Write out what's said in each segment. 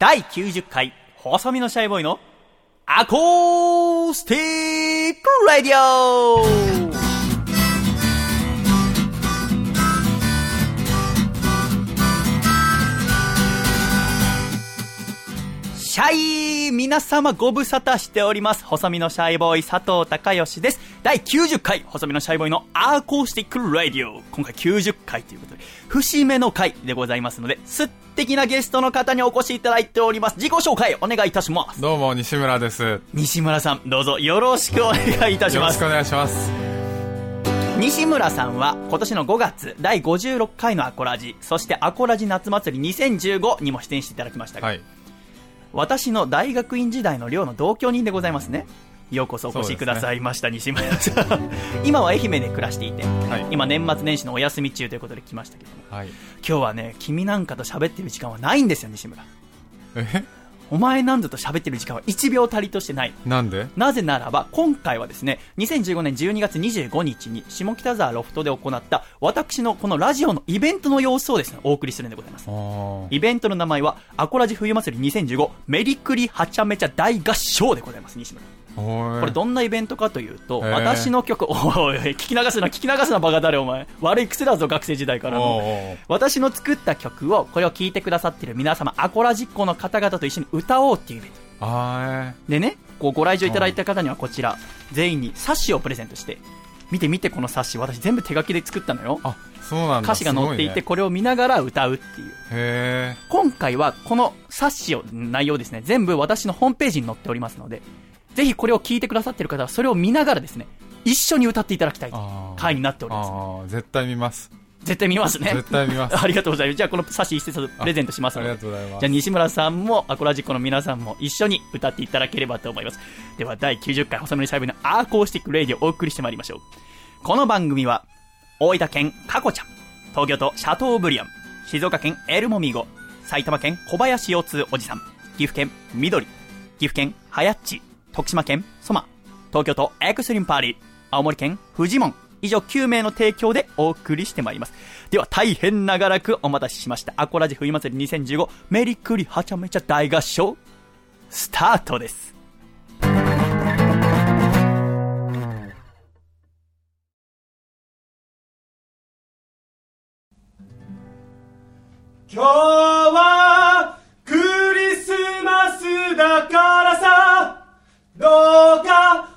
第90回、細身のシャイボーイのアコースティックラディオ。シャイ皆様ご無沙汰しております。細身のシャイボーイ佐藤孝義です。第90回、細身のシャイボーイのアーコースティックラディオ。今回90回ということで、節目の回でございますので、素敵なゲストの方にお越しいただいております。自己紹介お願いいたします。どうも、西村です。よ西村さん、どうぞよろしくお願いいたしますろしく。お願いします。西村さんは今年の5月第56回のアコラジそしてアコラジ夏祭り2015にも出演していただきましたが、はい。私の大学院時代の寮の同居人でございますね。ようこそお越しくださいました、西村さん。今は愛媛で暮らしていて、はい。今年末年始のお休み中ということで来ましたけども。はい。今日はね君なんかと喋ってる時間はないんですよ西村。え？お前なんぞと喋ってる時間は1秒たりとしてない。なんで？なぜならば、今回はですね、2015年12月25日に下北沢ロフトで行った私のこのラジオのイベントの様子をですね、お送りするんでございます。イベントの名前は、アコラジ冬祭り2015メリクリはちゃめちゃ大合唱でございます、西村。これどんなイベントかというと、私の曲、おいおい、聞き流すな、聞き流すな、バカ誰お前。悪い癖だぞ、学生時代からの。私の作った曲を、これを聴いてくださっている皆様、アコラジっ子の方々と一緒に歌おうっていうイベント。あでね、こうご来場いただいた方にはこちら、全員に冊子をプレゼントして、見て見てこの冊子、私全部手書きで作ったのよ。歌詞が載っていて、ねこれを見ながら歌うっていう。へ今回はこの冊子を、内容ですね、全部私のホームページに載っておりますので、ぜひこれを聞いてくださっている方は、それを見ながらですね、一緒に歌っていただきたい回になっております。絶対見ます。絶対見ますね。絶対見ます ありがとうございます。じゃあこの冊子一節プレゼントしますありのでがとうございます。じゃあ西村さんもアコラジックの皆さんも一緒に歌っていただければと思います。では第90回細身のシャイボーイのアーコースティックレイディオをお送りしてまいりましょう。この番組は、大分県カコちゃん、東京都シャトーブリアン、静岡県エルモミーゴ、埼玉県小林腰痛おじさん、岐阜県緑、岐阜県はやっち、徳島県ソマ、東京都エクストリームパーリー、青森県フジモン、以上9名の提供でお送りしてまいります。では大変長らくお待たせしました。アコラジ冬祭り2015メリクリはちゃめちゃ大合唱、スタートです。今日はクリスマスだからさどうか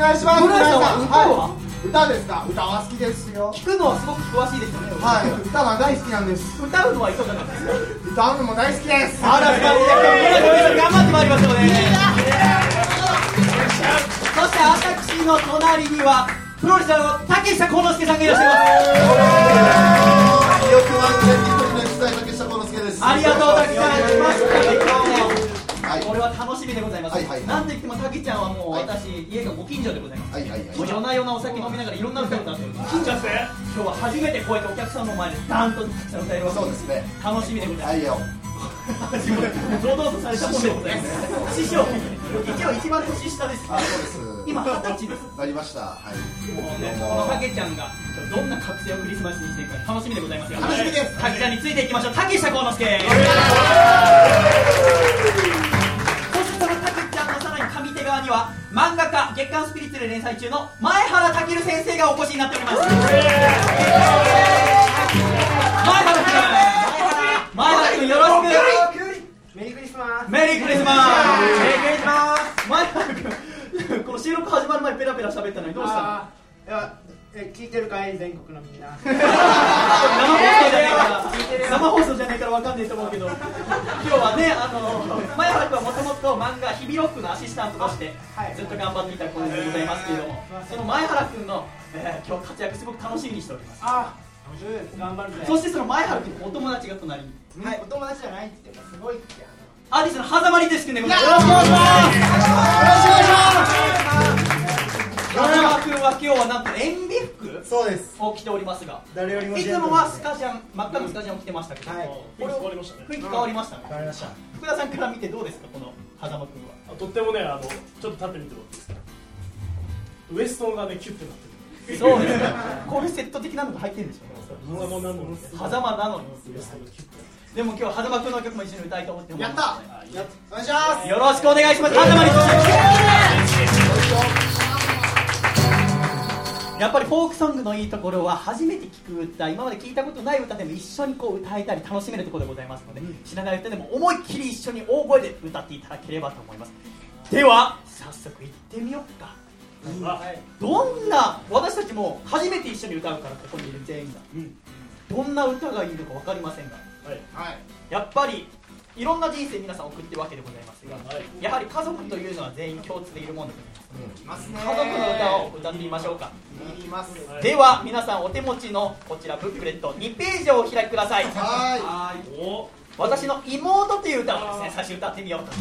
願いします。室谷さんは歌ですか？歌は好きですよ。聞くのはすごく詳しいですよねはい、歌は大好きなんです。歌うのはいかがなんですか歌うのも大好きです。あら、頑張ってまいりましょうね。そして私の隣にはプロレスラーの竹下幸之助さんがいらっしゃいます。よくワンチャンに一人の実際竹下幸之助です。ありがとう竹ちゃん来ましたね今日も。はいこれは楽しみでございます。はいはいなんといっても竹ちゃんはもうはい私、家がご近所でございます。はいはいはい。もう夜な夜なお酒飲みながらいろんな歌を歌っております。近所ですね。今日は初めてこうやってお客さんの前でダンとたくさん歌えるわけそうですね。楽しみでございます。はいよ。堂々とされたもんでございます。師匠、一応一番年下です。あ、そうです。今二十歳です。なりました。はい。もうね、このたけちゃんがどんな覚醒をクリスマスにしていくか楽しみでございますが楽しみですたけちゃんについていきましょう竹下幸之助そには漫画家月刊スピリッツで連載中の前原健先生がお越しになっております。前原君前原君よろしく。メリークリスマメリークリスマス。メリークリスマス。前原君この収録始まる前ペラペラ喋ったのにどうしたの？いやえ聞いてるかい？全国のみんな。生放送じゃねえから生放送じからわかんないと思うけど。今日はねあの前原君はもともと漫画「日々ロック」のアシスタントとしてはい。ずっと頑張っていた子でございますけれどもその前原君の、えー今日活躍すごく楽しみにしております。あ面白いです。頑張るぜ。そしてその前原君のお友達が隣。にはい。お友達じゃないって言ってもすごいってアーティストの狭間りですくんでございますよろしくお願いします。よろしくお願いします。狭間君は今日はなんと塩ビ服そうです。を着ておりますが。誰よりもいつもはスカジャン真っ赤なスカジャンを着てましたけど、はい。雰囲気変わりましたね。雰囲気変わりましたね、わかりました。福田さんから見てどうですかこの狭間君は。あとってもね、あの、ちょっと立ってみてもらっていいですか？ウエストがね、キュッてなってる。そうですねこういうセット的なのが入ってる。んでしょうねもうなのに。狭間なのにでも今日狭間君の曲も一緒に歌いたいと思ってやったやっお願いします。よろしくお願いします。狭間にやっぱりフォークソングのいいところは初めて聴く歌今まで聞いたことない歌でも一緒にこう歌えたり楽しめるところでございますので、しながら歌でも思いっきり一緒に大声で歌っていただければと思います。では早速行ってみようか。あどんな私たちも初めて一緒に歌うからここにいる全員が、どんな歌がいいのか分かりませんが。はい。はい。やっぱりいろんな人生皆さん送ってるわけでございますが、はい。やはり家族というのは全員共通でいるものでいますね。家族の歌を歌ってみましょうか、いますはいでは皆さんお手持ちのこちらブックレット2ページをお開きください。ははお私の妹という歌をですね最初歌ってみようと。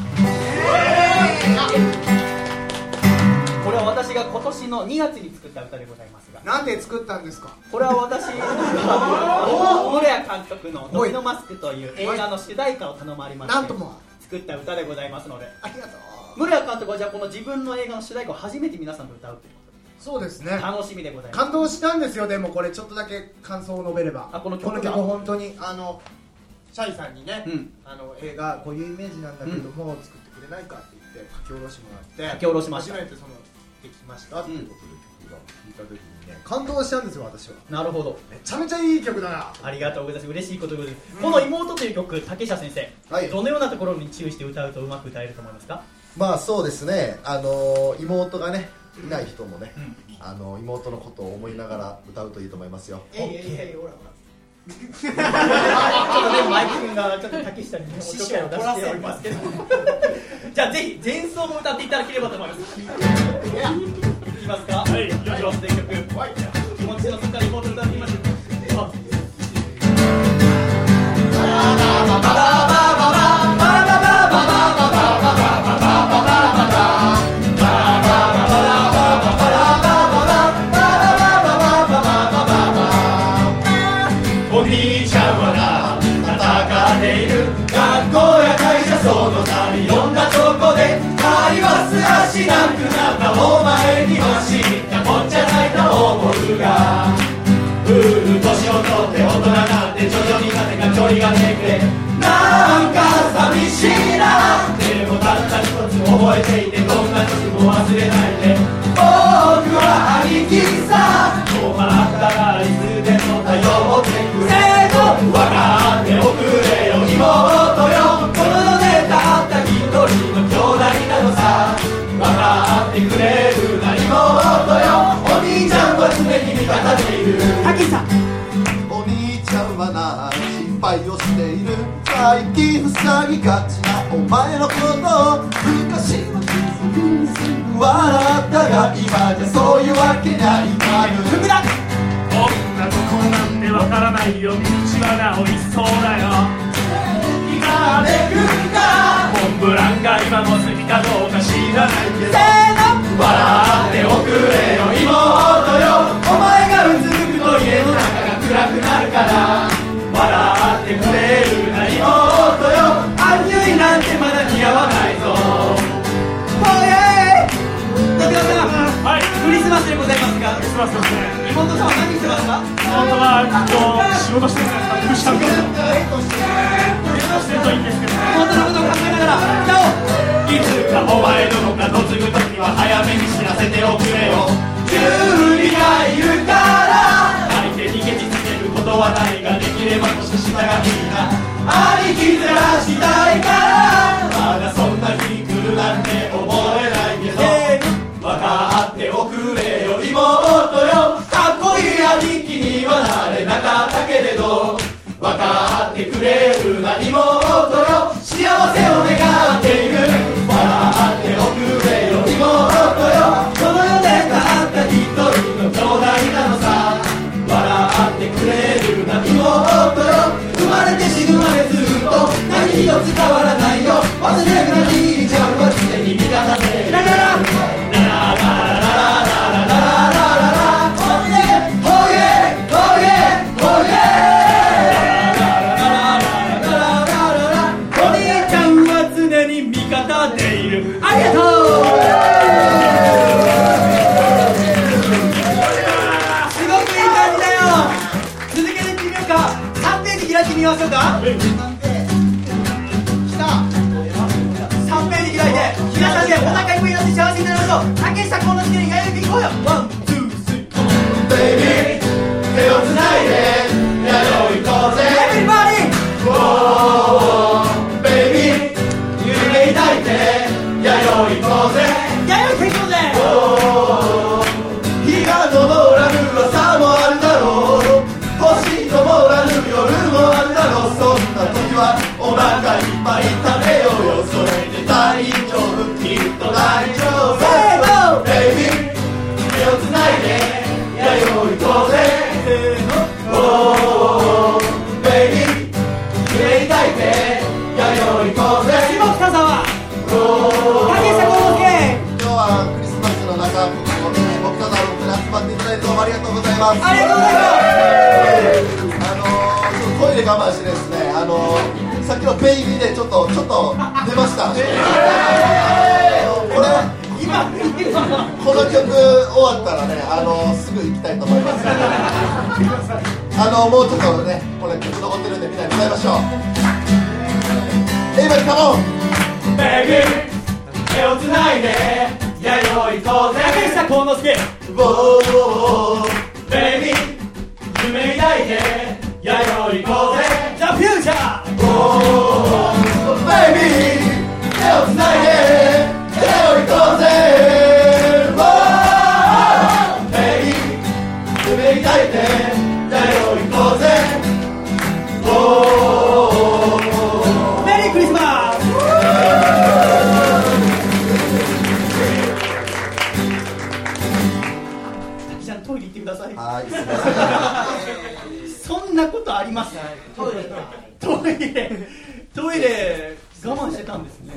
これは私が今年の2月に作った歌でございますなんで作ったんですか？これは私室谷監督の「ドミノマスク」という映画の主題歌を頼まれましてなんとも。作った歌でございますので。ありがとう。室谷監督はじゃあこの自分の映画の主題歌を初めて皆さんと歌うというこそうですね。楽しみでございます。感動したんですよでもこれ。ちょっとだけ感想を述べれば。あこの曲が。本当にあのシャイさんにね、うん。あの映画こういうイメージなんだけども、作ってくれないかって言って書き下ろしてもらって書き下ろしました。初めてそのできましたっていうことで曲が聴いた時にね感動したんですよ私は。なるほど。めちゃめちゃいい曲だな。ありがとうございます。嬉しいことでございます、この妹という曲竹下先生、はい。どのようなところに注意して歌うとうまく歌えると思いますか？まあそうですね。あのー妹がねいない人もね、うん。あの妹のことを思いながら歌うといいと思いますよ。えいえいえいほらほら。ちょっとねマイクがちょっと竹下にねおちょけを出しておりますけど。じゃあぜひ前奏も歌っていただければと思いますますか？はいよしろ全曲気持ちの底にもっと歌ってみましょう。お前には知ったこっちゃないと思うが。うー年を取って大人なんて徐々になぜか距離ができて。なんか寂しいな。でもたった一つ覚えていてどんな時も忘れないで。僕は兄貴さ困ったらいつでも頼ってくれ。と分かいるお兄ちゃんはな心配をしている。最近塞ぎがちなお前のことを。昔は。全部笑ったが今じゃそういうわけにはいかぬ。こんなとこなんでわからないよ道はなおいそうだよ今でくんだモンブランが今も好きかどうか知らないけど。笑っておくれよ妹なるから笑ってくれるな妹よアンニュイなんてまだ似合わないぞ。はいクリスマスでございますがクリスマスですね。妹さんは何してますか本当は今日仕事してるんですか？福祉担当してるといいんですけど。ね妹のことを考えながら歌おう？いつかお前どのか嫁ぐ時には早めに知らせておくれよ。準備がいることはないができれば年下がいいな兄貴ずらしたいからまだそんな日来るなんて思えないけど分かっておくれよ妹よ。かっこいい兄貴にはなれなかったけれど分かってくれるな妹よ。幸せを願っている。命変わらの中ここに僕たちの僕に集まっていただいてどうもありがとうございますありがとうございますあのー、ちょっとトイレ我慢してですね、あのー、さっきのベイビーでちょっとちょっと出ました。これ今この曲終わったらね、あのー、すぐ行きたいと思います。あのー、もうちょっとね、これ曲残ってるんでみんなに歌いましょう。エイバリカモン。ベイビー手をつないでやろう行こうぜ。竹下幸之助ボーベイビー夢抱いてやろう行こうぜ。ザ・フューチャーベイビー手をつないで手を行こうぜトイレ。トイレ。我慢してたんですね。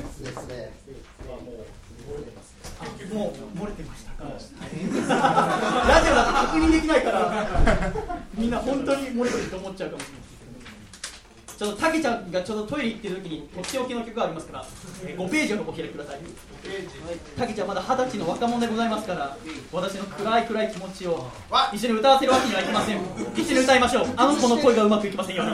もう漏れてました。か ラジオだと確認できないからみんな本当に漏れてると思っちゃうかもしれないちょっとたけちゃんがちょうどトイレ行ってる時にとっておきの曲がありますから、えー5ページをお開きください。たけちゃんまだ二十歳の若者でございますから私の暗い暗い気持ちを一緒に歌わせるわけにはいきません。一緒に歌いましょう。あの子の声がうまくいきませんように。い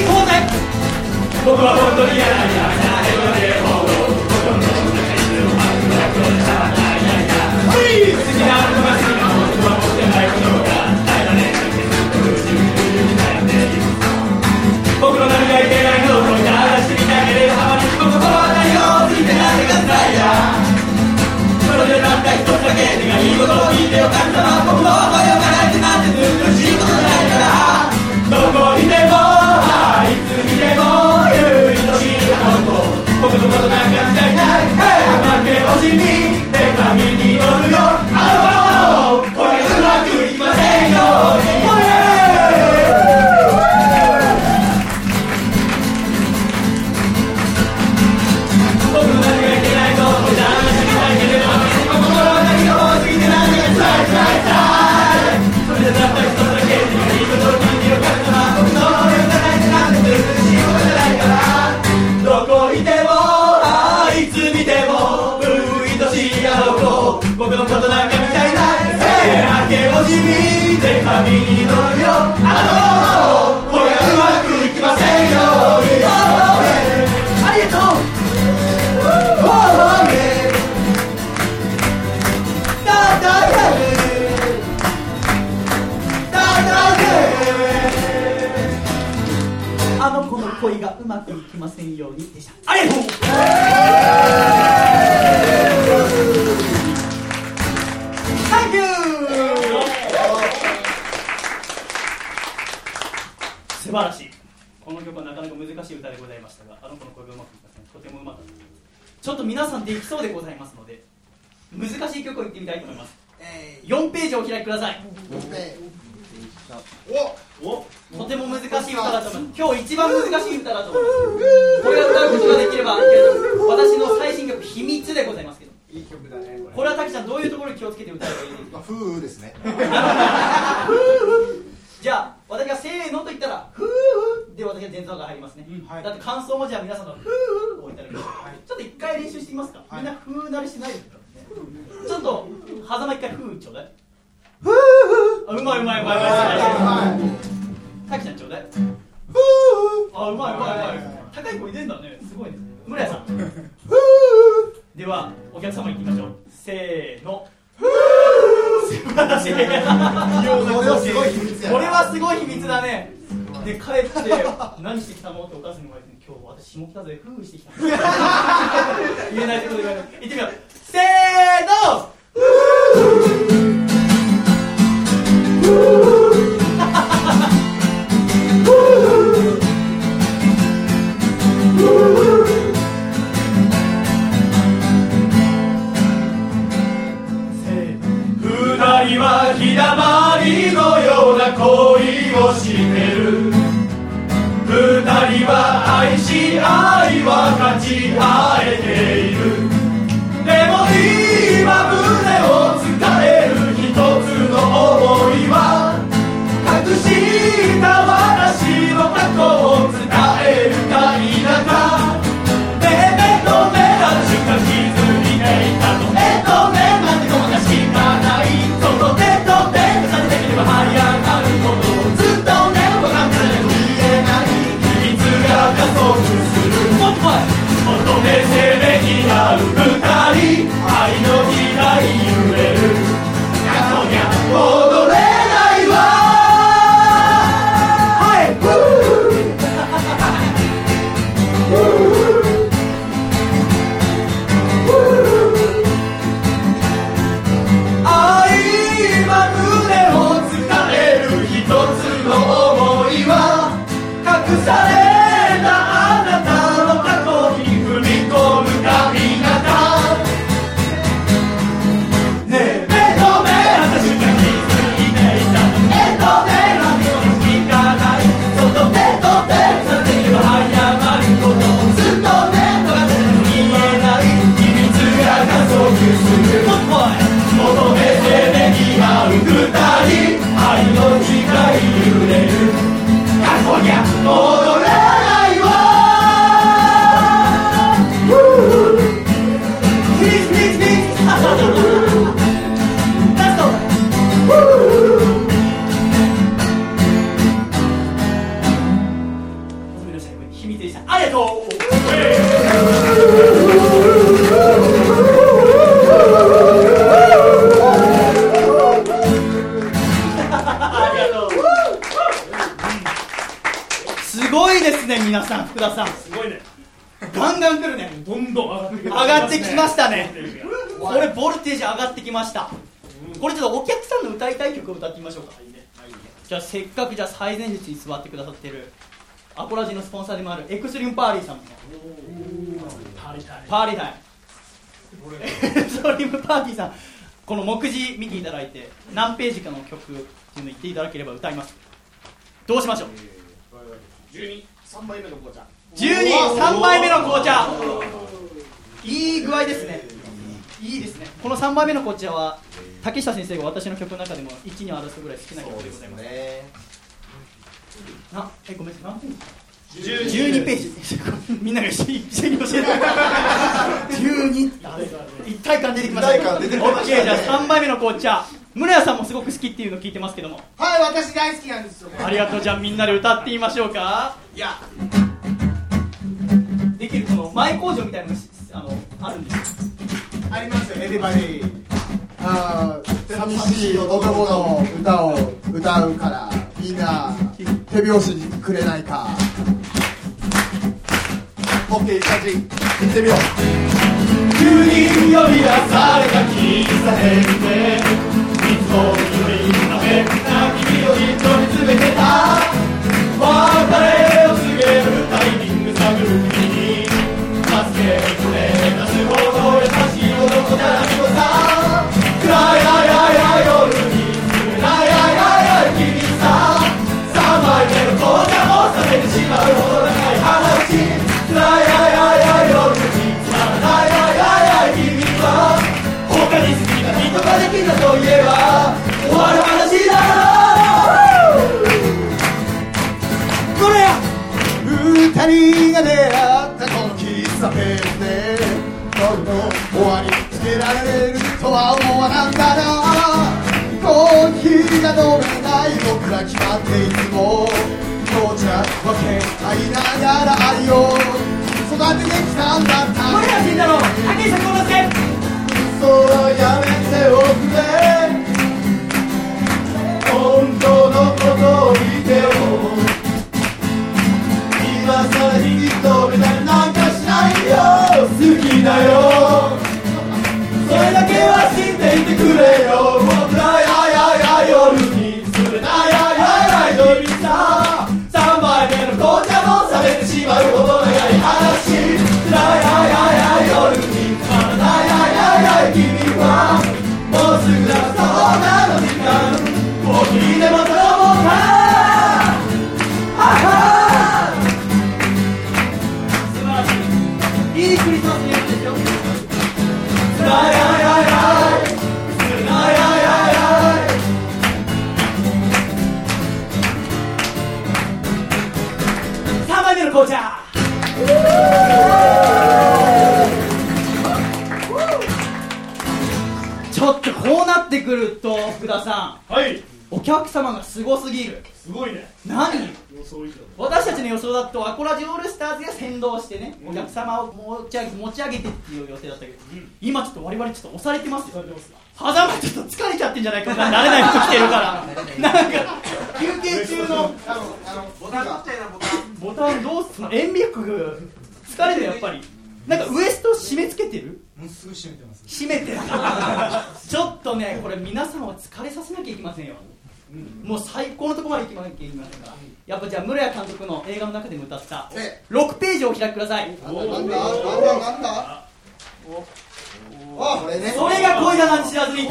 い方で。僕は本当に嫌なんだでよ神様僕の声を叶えてなんて難しいことないからどこにでもいつにでも言う愛しいこと僕のことなんかみたいない負け惜しみ恋がうまくいきませんようにでした。ありがとう。サンキュー素晴らしい。この曲はなかなか難しい歌でございましたがあの子の声がうまくいきません。とてもうまかったちょっと皆さんできそうでございますので難しい曲を言ってみたいと思います。4ページをお開きください。おとても難しい歌だと思います今日一番難しい歌だと思いますこれを歌うことができれば私の最新曲「秘密」でございますけど。いい曲だねこれ。は滝ちゃんどういうところに気をつけて歌えばいいですかまあ風ですね。じゃあ私がせーのと言ったら「ふー」で私が前奏が入りますね、はい。だって感想もじゃあ皆さんの「ふー」をいただきます、ちょっと一回練習してみますか、みんな「ふー」慣れしてないですか？らねちょっと狭間一回「ふー」ちょうだい。ふー。あうまいうまいうまいうまいはたきちゃんちょう。だいあうまいうまいうまい。高い声出んだね。すごいね。村屋さん。ではお客様行ってみましょう。せーの。素晴らしい。いこれはすごい秘密これはすごい秘密だね。で帰って何してきたの？ってお母さんに言われて今日私下北沢で夫婦してきた。言えないことで言ってみよう。せーの。二田さん。すごいね。ガンガン来るね。どんどん上がってきましたね。これボルテージ上がってきました。これちょっとお客さんの歌いたい曲を歌ってみましょうか。じゃあせっかくじゃあ最前列に座ってくださってるアコラジのスポンサーでもあるエクストリームパーリーさんのパーリータイム。エクストリームパーティーさんこの目次見ていただいて何ページかの曲っていうの言っていただければ歌います。どうしましょう？12 3杯目の紅茶。123杯目の紅茶。いい具合ですね。いいですね。この3杯目の紅茶は竹下先生が私の曲の中でも1に争うぐらい好きな曲でございます。ね。なえごめん何ページ12 12ページ。みんなが一緒に教えて。12一体感出てきました。一体感出てきましたね。OK じゃあ3杯目の紅茶。宗谷さんもすごく好きっていうのを聞いてますけども。はい私大好きなんですよ。ありがとう。じゃあみんなで歌ってみましょうかいやできるこの前工場みたいなのあのあるんですありますよエディあー寂しい男の歌を歌うからみんな手拍子にくれないか。OK チャージ行ってみよう。急に呼び出された喫茶店でいつも夢にためな君を一度に詰めてた。別れ二人が出会ったこの喫茶店られるとは思わなんだなコーヒーが飲めない僕ら決まっていつも紅茶分け合いながら愛を育ててきたんだった森谷慎太郎竹下幸之助嘘はやめておくれ本当のことを言ってよ今さら引き止めたりなんかしないよ。好きだよ。れだけは知っていてくれよ。僕らややや夜に冷たい夜にさ。3杯目の紅茶も冷めてしまうほど長い話。つらいややい夜につまらないややい君は。もうすぐだそうなの時間紅茶。ちょっとこうなってくると福田さん。はい。お客様がすごすぎる。すごいね。何？予想以上。私たちの予想だとアコラジオールスターズが先導してね、お客様を持ち上げ持ち上げてっていう予定だったけど、今ちょっと我々ちょっと押されてますよ。狭間ちょっと疲れちゃってんじゃないかな慣れない服着てるか らなんか休憩中のあのあのボタンボタンボタンどうすんの？塩ビ服疲れるやっぱり。なんかウエスト締め付けてる？もうすぐ閉めてます締めてる。ちょっとねこれ皆さんを疲れさせなきゃいけませんよ、もう最高のところまで行きなきゃいけませんか？らやっぱじゃあ室谷監督の映画の中でも歌った。え6ページをお開きください。なんだ？なんだ？なんだ？なんだあこれね。それが恋だなんて知らずに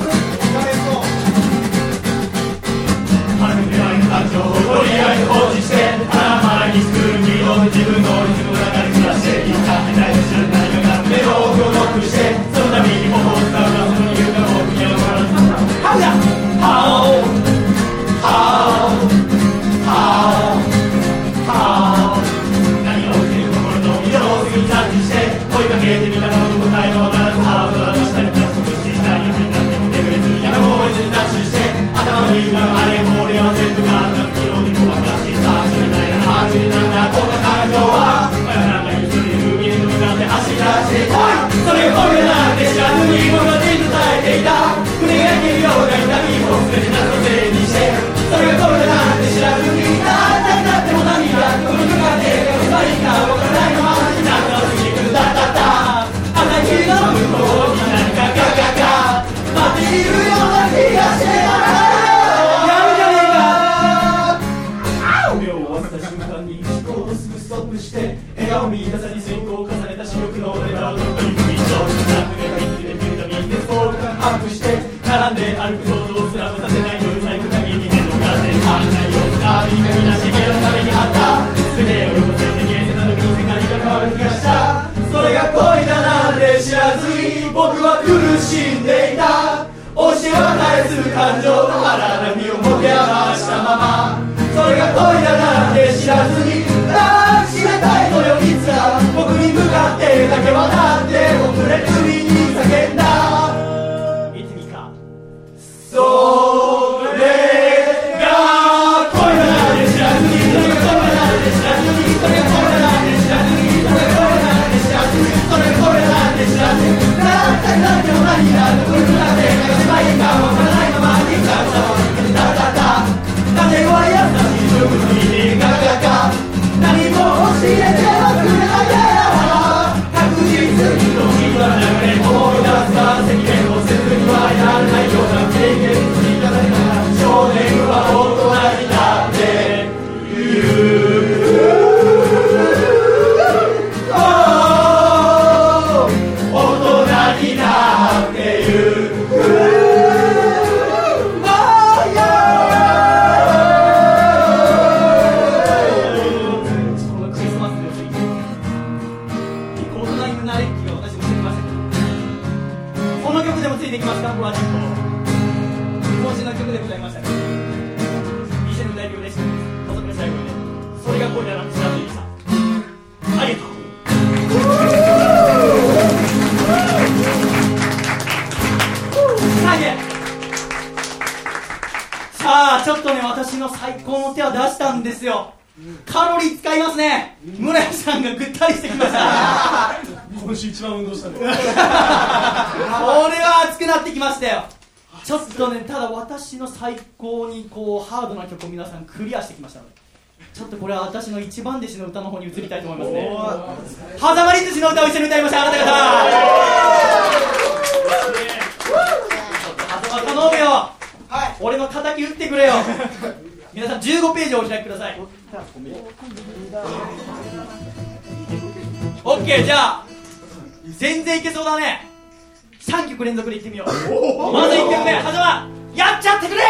に僕は手に伝えていた。胸が切るような痛みを全てなのせいにしてそれがこれだ。僕は苦しんでいた。教えはえす感情の腹並みをもてあわしたまま。それが恋だなんて知らずに。抱きしめたいのよいつか。僕に向かってだけはだって遅れずに。ですよ。カロリー使いますね。村井さんがぐったりしてきました今週一番運動したね。これは熱くなってきましたよ。ちょっとねただ私の最高にこうハードな曲を皆さんクリアしてきましたのでちょっとこれは私の一番弟子の歌の方に移りたいと思いますね。はざまり寿司の歌を一緒に歌いましょうあなた方はざま頼むよ俺の敵打ってくれよ皆さん15ページをお開きください。OK じゃあ全然いけそうだね。3曲連続でいってみよう。まず1曲目はざまやっちゃってくれ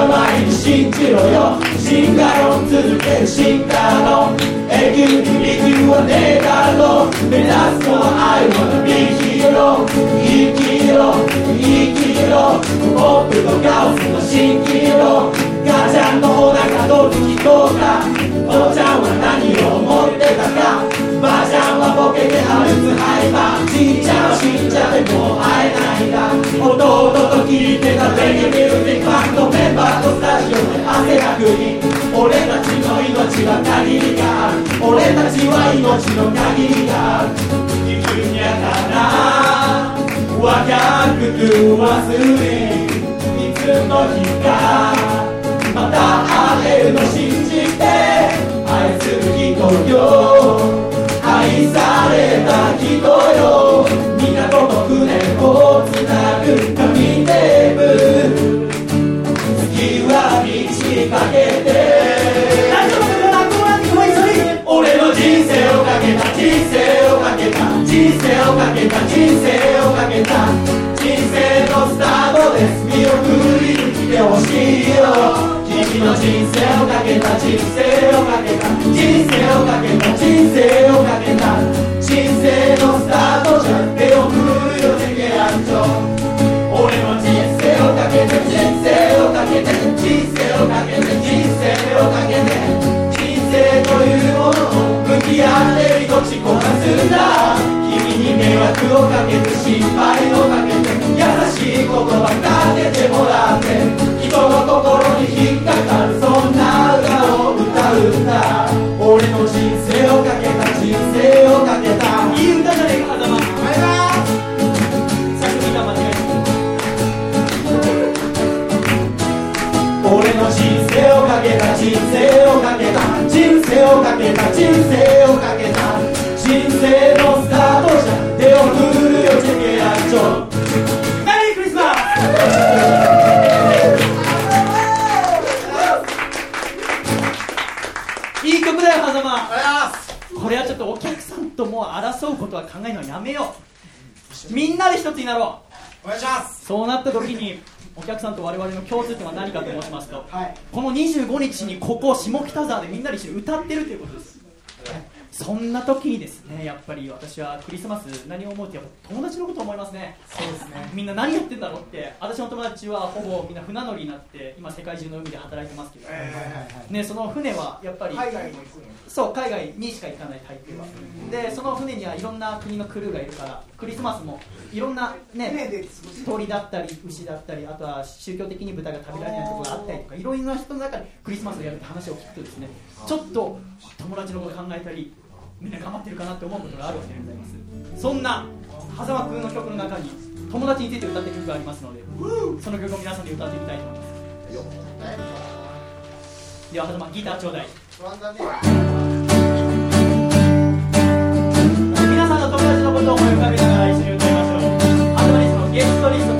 信じまう前に信じろよ。進化論続ける進化論。永久に理由はねえだろ。う目指すのは愛のビヒーロー生きろ。生きろ。ポップとカオスの蜃気楼。母ちゃんのお腹どつきとか父ちゃんは何を思ってたか。ゃんはボケてアルツーじいちゃんは死んじゃっても会えないんだ弟と聴いてたレゲエミュージックバンドメンバーとスタジオで汗だくに俺たちの命は限りがある俺たちは命の限りがある生きるにゃかな若くて忘れいつの日かまた会えるの信じて愛する人よ愛された人よ。港と船をつなぐ紙テープ月は満ちかけて。俺の人生をかけた人生をかけた人生をかけた人生をかけた人生のスタートです。見送りに来てほしいよ。の人生をかけた人生をかけた人生をかけた人生をかけた人生のスタートじゃ手を振るよチェケランチョ俺の人生をかけて人生をかけて人生をかけて人生をかけて人生というものを向き合って命こなすんだ君に迷惑をかけて心配をかけて言葉かけてもらって人の心に引っかかる。そんな歌を歌うんだ。俺の人生をかけた人生をかけた。いい歌じゃねえか狭間作品が間違え俺の人生をかけた人生をかけた。人生をかけた人生をかけた。人生のスタートじゃ手を振るよチェケラチョことは考えるのはやめよう。みんなで一つになろう。お願いします。そうなった時にお客さんと我々の共通点は何かと申しますと、はい。この25日にここ下北沢でみんなで一緒に歌ってるということですそんな時にですねやっぱり私はクリスマス何を思うって友達のことを思いますね。そうですね。みんな何やってんだろうって私の友達はほぼみんな船乗りになって今世界中の海で働いてますけど、ね、その船はやっぱり海外も行くのそう海外にしか行かない大抵はでその船にはいろんな国のクルーがいるからクリスマスもいろんな船ね鳥だったり牛だったりあとは宗教的に豚が食べられないところがあったりとかいろいろな人の中でクリスマスをやるって話を聞くとですねちょっと友達のこと考えたりみんな頑張ってるかなって思うことがあるわけでございます。そんな狭間君の曲の中に友達について歌って曲がありますのでその曲を皆さんで歌ってみたいと思います。では狭間ギターちょうだい。皆さんの友達のことを思い浮かべながら一緒に歌いましょう。アドバイスのゲストリスト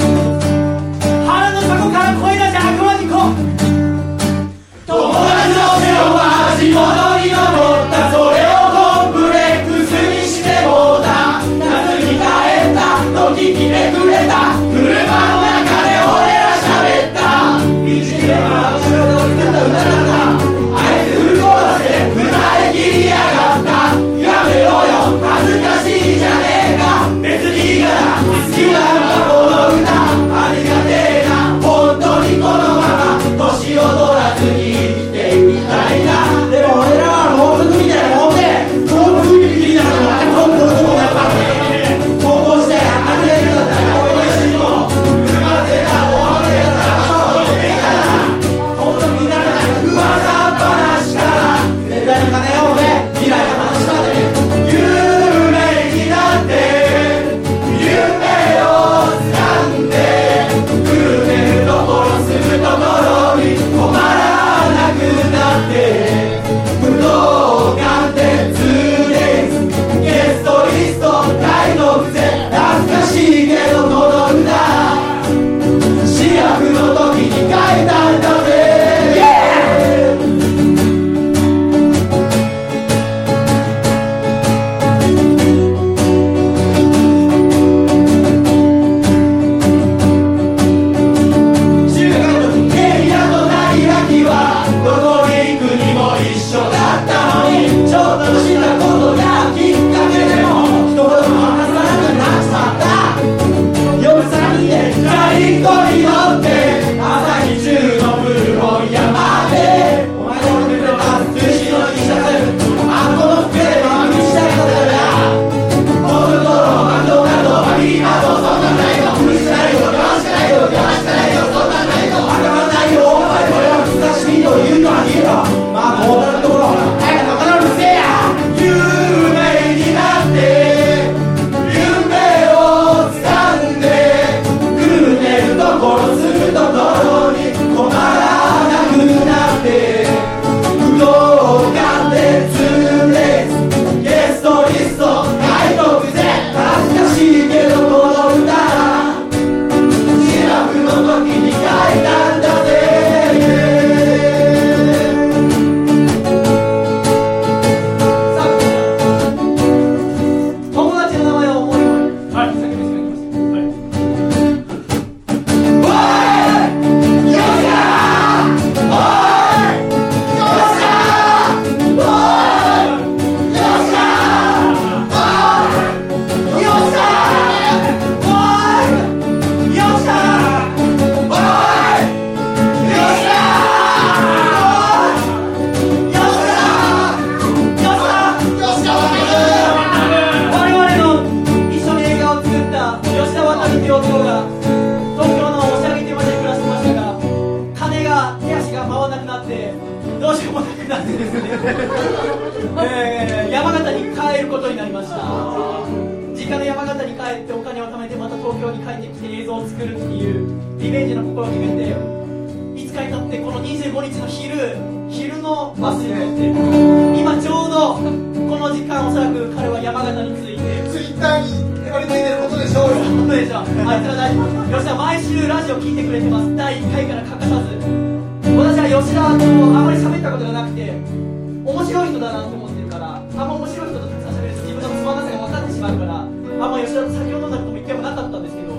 は吉田とあまり喋ったことがなくて面白い人だなと思ってるからあんま面白い人とたくさん喋ると自分のつまらなさが分かってしまうからあんま吉田と酒を飲んだことも一回もなかったんですけど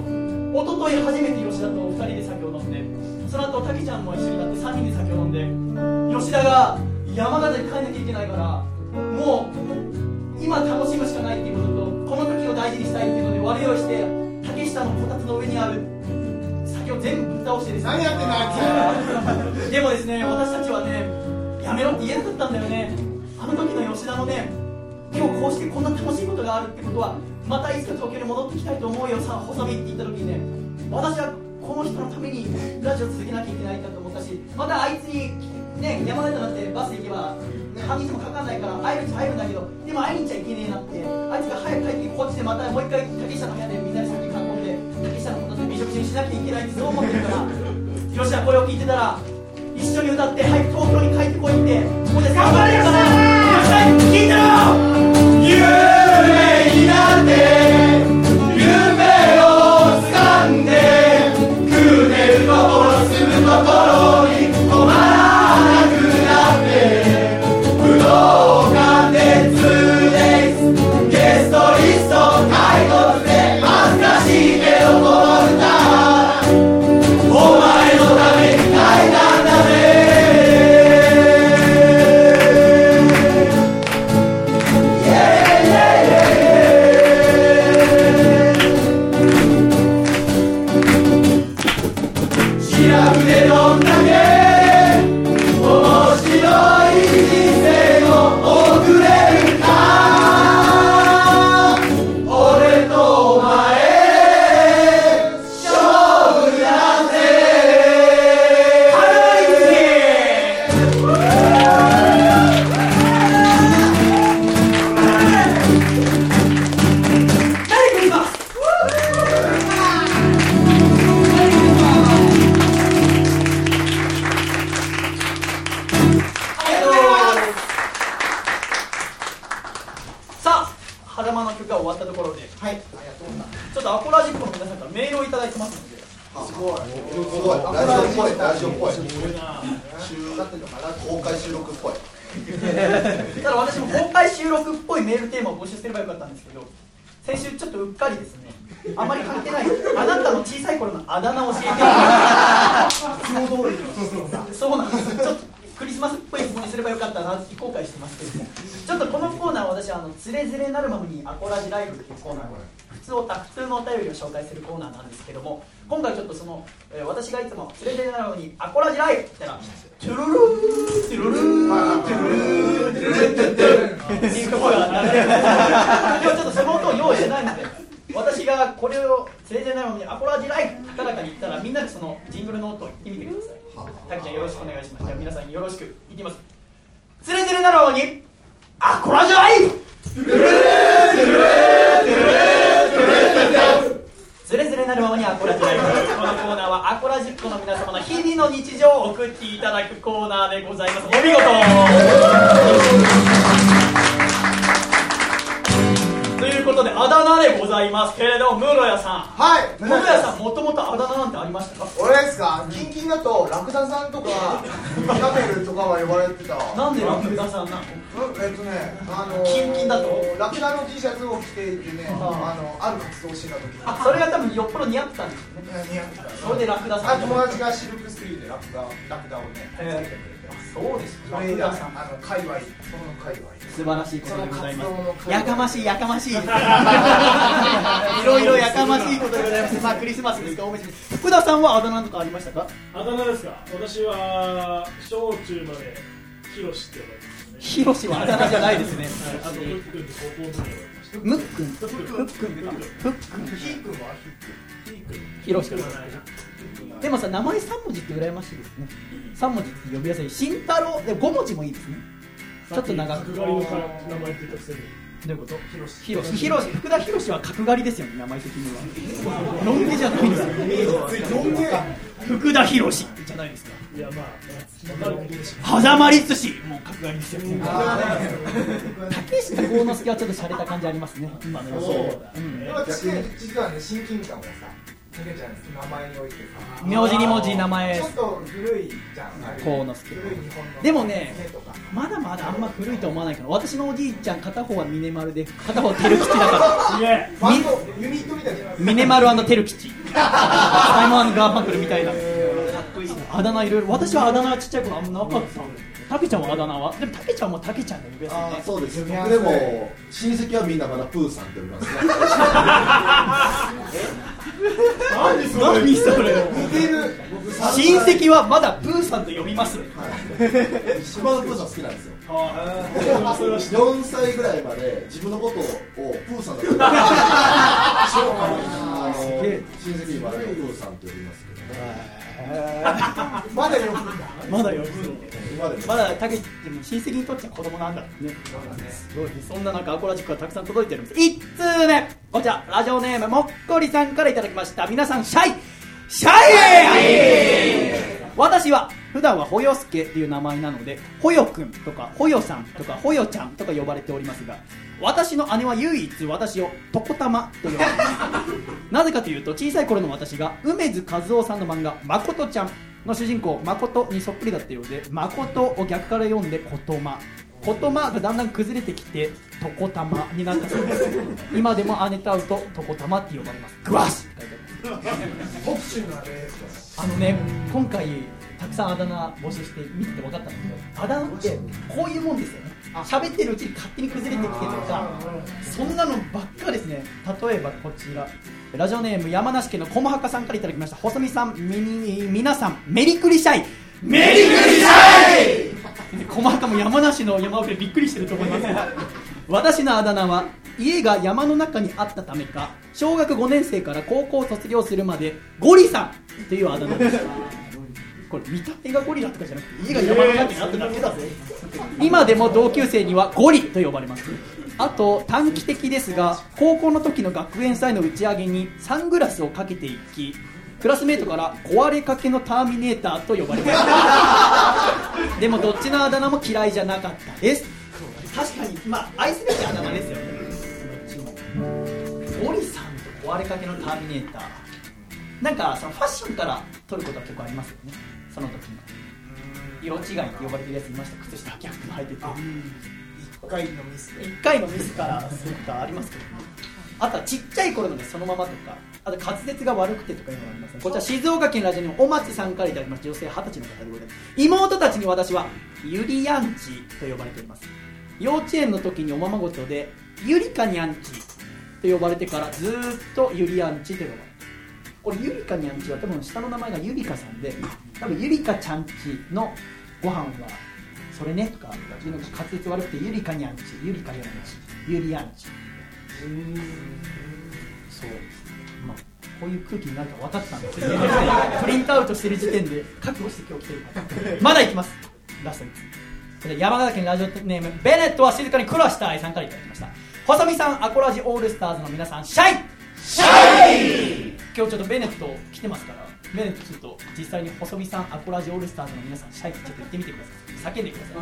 一昨日初めて吉田と2人で酒を飲んでその後滝ちゃんも一緒になって3人で酒を飲んで吉田が山形に帰んなきゃいけないからもう今楽しむしか何やってんだあいでもですね私たちはねやめろって言えなかったんだよね。あの時の吉田のね今日こうしてこんな楽しいことがあるってことはまたいつか東京に戻ってきたいと思うよ。さ細身って言った時にね私はこの人のためにラジオ続けなきゃいけないんだと思ったしまたあいつにね山形なんてバスで行けば半日もかかんないから会えるっちゃ会えるんだけどでも会いに行っちゃいけねえなってあいつが早く帰ってこっちでまたもう一回竹下の部屋でみんなで先ことで美食にしなきゃいけないってそう思ってるから広島これを聞いてたら一緒に歌って早く東京に帰ってこいってここで頑張れるから吉田聞いてろ。夢になって夢を掴んでくねるところ住むところあだ名教えてそうなんです。ちょっとクリスマスっぽい質問にすればよかったなって後悔してますけども。ちょっとこのコーナーは私あのつれづれなるままにアコラジライブっていうコーナー普通お普通のお便りを紹介するコーナーなんですけども今回ちょっとその、えー私がいつもつれづれなるままにアコラジライブって言ったらトゥルルートゥルルートゥルルートゥルルートゥルルーっていうところが流れるでもちょっとその音を用意してないのでがこれをつれづれなるままにアコラジライブ高らかに言ったらみんなでそのジングルの音を言ってみてくださいタキちゃんよろしくお願いしますじゃあ皆さんよろしくいきますつれづれなるままにアコラジライブズレズレなるままにアコラジライブこのコーナーはアコラジックの皆様の日々の日常を送っていただくコーナーでございますお見事いうことであだ名でございますけれども室谷さん。はい。室谷さんもともとあだ名なんてありました？か俺ですかキンキンだとラクダさんとかキャメルとかは呼ばれてた。なんでラクダさんなの？うんえっとねあのキンキンだと？ラクダの T シャツを着ていてねあのある活動をしてた時。にあそれが多分よっぽど似合ってたんですよね似合ってた。それでラクダさん。あ友達がシルクスクリーンでラクダラクダをねえつけてくれてそうですあの界隈その界隈。素晴らしいことでございます。やかましいやかましい。いろいろやかましいことでございます。まあクリスマスですかおめでとう福田さんはあだ名とかありましたか？あだ名ですか。私は小中までヒロシって呼ばれてますね。ヒロシはあだ名じゃないですね。あとムックンって高校の時に呼ばれました。ムックンフックンフックンフックンヒー君はヒークンヒロシかヒークンはないでもさ名前3文字って羨ましいですね。3文字って呼びやすい。慎太郎で5文字もいいですね。ちょっと長く。角刈りのから名前って言ったくせに。どういうこと？ヒロシヒロシ福田ヒロシは角刈りですよね名前的には。ロン毛じゃないんですよ。ロン毛福田ヒロシじゃないですか。いやまあ分かることです狭間律師もう角刈りですよ。あ竹下幸之助はちょっと洒落た感じありますね。今の予想ーでも私ね実はね親近感をさかけちゃうんです。名前においてさ。名字2文字名前。ちょっと古いじゃん。幸之助でもねまだまだあんま古いと思わないから私のおじいちゃん片方はミネマルで片方はテル吉だから。ミネマルテル吉サイモンガーファンクルみたいなあだ名いろいろ私はあだ名はちっちゃい頃あんまなかったんでたけちゃんはあだ名は？でもたけちゃんもたけちゃんで呼びやすいあねーそうです。僕でも親戚はみんなまだプーさんって呼びますね。何それ？何それ？似てる親戚はまだプーさんと呼びます。島のプーさん好きなんです。よそれは知って4歳ぐらいまで自分のことをプーさんだと思ってあの親戚にまだプーさんって呼びます。けどね まだよ。くんだまだ呼ぶ今でもまだたけでも親戚にとっては子供なんだね。すごいねそんな中アコラジックがたくさん届いてるんです。1通目。こちらラジオネームもっこりさんからいただきました。皆さんシャイ。シャイ！私は普段はほよすけっていう名前なのでほよくんとかほよさんとかほよちゃんとか呼ばれておりますが私の姉は唯一私をとこたまと呼ばれますなぜかというと小さい頃の私が梅津和夫さんの漫画「まことちゃん」の主人公誠にそっくりだったようで誠を逆から読んでことま。ことまがだんだん崩れてきてとこたまになったそうです。今でも姉と会うととこたまって呼ばれます。グワシって書いてありあのね今回たくさんあだ名募集して見てて分かったんだけどあだ名ってこういうもんですよね。喋ってるうちに勝手に崩れてきてとかそんなのばっかですね。例えばこちら。ラジオネーム山梨県のこもはかさんからいただきました。細見さんみに皆さんメリクリシャイ。メリクリシャイ！こもはかも山梨の山奥でびっくりしてると思います。私のあだ名は家が山の中にあったためか小学5年生から高校を卒業するまでゴリさんというあだ名ですこれ見た目がゴリラとかじゃなくて家が山の中にあっただけだぜ。今でも同級生にはゴリと呼ばれます。あと短期的ですが高校の時の学園祭の打ち上げにサングラスをかけていきクラスメートから壊れかけのターミネーターと呼ばれました。でもどっちのあだ名も嫌いじゃなかったです。確かにまあ愛すべきあだ名ですよね。どっちも。ゴリさんと壊れかけのターミネーター。なんかそのファッションから取ることは結構ありますよね。その時の。色違いって呼ばれてるやついました。靴下キャップ履いてて。一回のミスで。1回のミスからそういったありますけどあとはちっちゃい頃のでそのままとか。あと滑舌が悪くてとかいうのがありますね。こちら静岡県ラジオにお松さんからいただきました。女性二十歳の方でございます。妹たちに私はゆりやんちと呼ばれております。幼稚園の時におままごとでゆりかにゃんちと呼ばれてからずーっとゆりやんちと呼ばれてこれゆりかにゃんちは多分下の名前がゆりかさんで多分ゆりかちゃんちのご飯はそれねとかいうのが滑舌悪くてゆりかにゃんちゆりかにゃんちゆりやんち。そう。まあこういう空気になるか分かったんですけどプリントアウトしてる時点で覚悟して今日来てるから。まだいきます。ラストに山形県ラジオネームベネットは静かに暮らしたいさんからいただきました。細見さんアコラジオールスターズの皆さんシャイ！シャイ！今日ちょっとベネット来てますからベネットちょっと実際に細見さんアコラジオールスターズの皆さんシャイってちょっと言ってみてください。叫んでください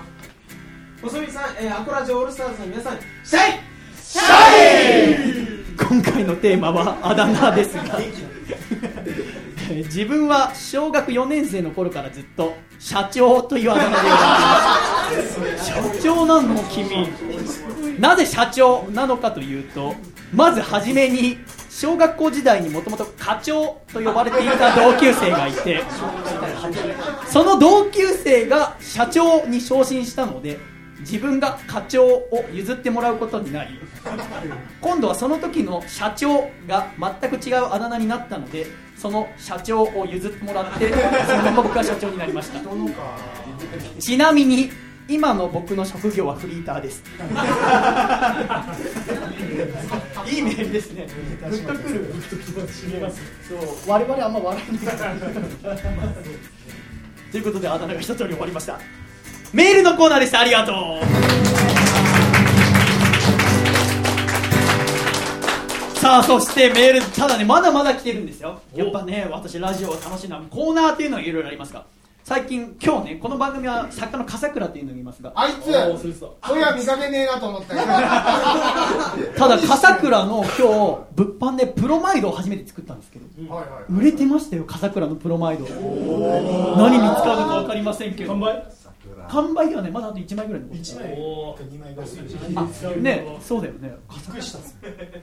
細見さん、えー、アコラジオールスターズの皆さんシャイ！シャイ！今回のテーマはあだ名ですがえー自分は小学4年生の頃からずっと社長というあだ名で呼ばれています。社長なの君。なぜ社長なのかというとまず初めに小学校時代にもともと課長と呼ばれていた同級生がいてその同級生が社長に昇進したので自分が課長を譲ってもらうことになり今度はその時の社長が全く違うあだ名になったのでその社長を譲ってもらってそのまま僕が社長になりました。ちなみに今の僕の職業はフリーターです。いいメールですね。グッとくる。そう。我々あんま笑えないということであだ名が一通り終わりました。メールのコーナーでした。ありがとう。さあそしてメールただねまだまだ来てるんですよ。やっぱね私ラジオを楽しいのはコーナーっていうのはいろいろありますが最近今日ねこの番組は作家の笠倉っていうのがいますが。あいつそういや見かけねえなと思ったよ。ただ笠倉の今日物販でプロマイドを初めて作ったんですけど。はいはい売れてましたよ笠倉のプロマイド。何に使うのか分かりませんけど。完売？完売ではねまだあと1枚ぐらい残ってる。おあねそうだよね。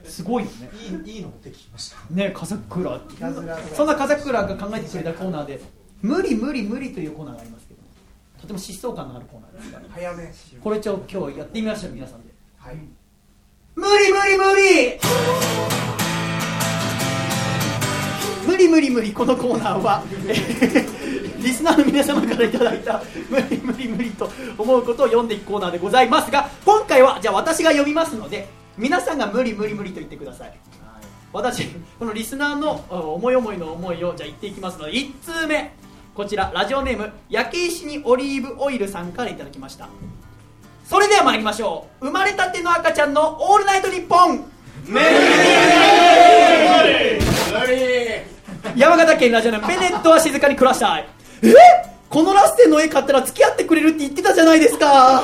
すごいよね。いいいいの持ってきました。ね笠倉。そんな笠倉が考えてくれたコーナーで無理無理無理というコーナーがありますけどとても疾走感のあるコーナーですから。早め。これちょ今日やってみましょう皆さんで。はい。無理無理無理。無理無理無理このコーナーは。え ーリスナーの皆様からいただいた 無理無理無理と思うことを読んでいくコーナーでございますが今回はじゃあ私が読みますので皆さんが無理無理無理と言ってください。私このリスナーのあ思い思いの思いをじゃあ言っていきますので1通目こちらラジオネーム焼け石にオリーブオイルさんからいただきました。それでは参りましょう。生まれたての赤ちゃんのオールナイトニッポン。山形県ラジオネームベネットは静かに暮らしたいえこのラッセンの絵買ったら付き合ってくれるって言ってたじゃないですか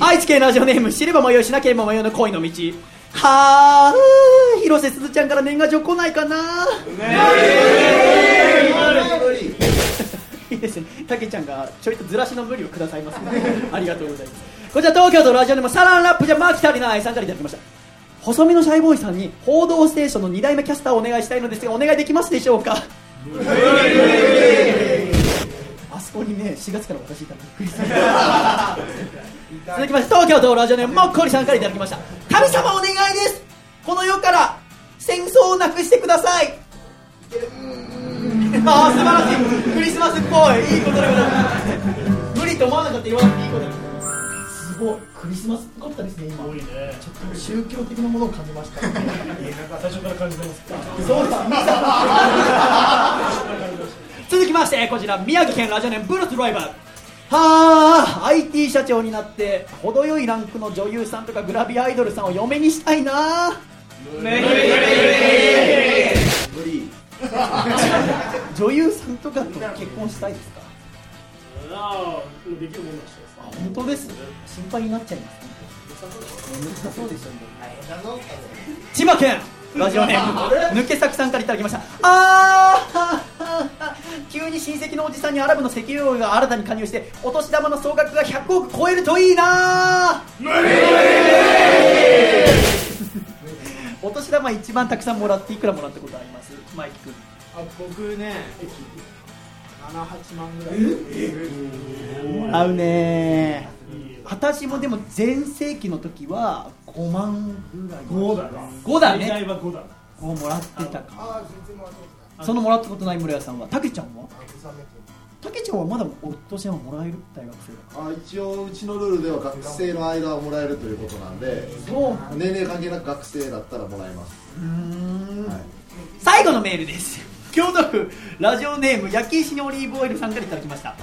愛知県ラジオネーム知れば迷いしなければ迷いの恋の道はあ広瀬すずちゃんから年賀状来ないかな？いいですね。たけちゃんがちょいとずらしの無理をくださいますね。ありがとうございます。こちら東京都ラジオネームサランラップじゃマーキ足りないさんからいただきました。細身のシャイボーイさんに「報道ステーション」の2代目キャスターをお願いしたいのですがお願いできますでしょうか？あそこにね4月から私いたらびっくりする続きまして東京都ラジオネームもっこりさんからいただきました。神様お願いですこの世から戦争をなくしてください。ああ素晴らしい。クリスマスっぽい。いいことでございます無理と思わなかった言わなくていいことですすごい。クリスマスっぽかったですね今。多いね。ちょっと宗教的なものを感じました。最初から感じてますそうだ続きましてこちら宮城県ラジオネームブルースライバー。はあ IT 社長になって程よいランクの女優さんとかグラビアアイドルさんを嫁にしたいな無理。女優さんとかと結婚したいですかああできるもんだしあ本当です心配になっちゃいます難しそうですよね千葉県ラジオネーム抜け作さんからいただきましたあー急に親戚のおじさんにアラブの石油王が新たに加入してお年玉の総額が100億超えるといいな無理。お年玉一番たくさんもらっていくらもらったことあります？マイキ君あ僕ね78万ぐらい。もらうね。私もでも全盛期の時は5万ぐらい。5だね5だね。最大は5だな。5もらってたか。あ全然もらってそのもらったことない村屋さんは。たけちゃんは？ますたけちゃんはまだお年玉もらえる？大学生だ。あ一応うちのルールでは学生の間はもらえるということなんでそう年齢関係なく学生だったらもらえます、はい、最後のメールです。京都府ラジオネーム焼き石にオリーブオイルさんからいただきました。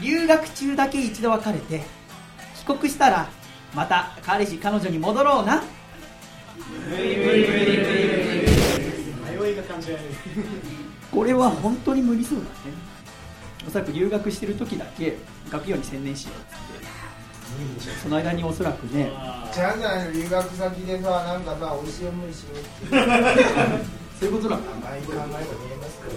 留学中だけ一度別れて帰国したらまた彼氏彼女に戻ろうな。迷いが感じられる。これは本当に無理そうだねおそらく留学してる時だけ学業に専念しようって。その間におそらくね。じゃないの留学先でさなんかさ美味しい思いしよう そういう。ことなのああいう考えが見えますけど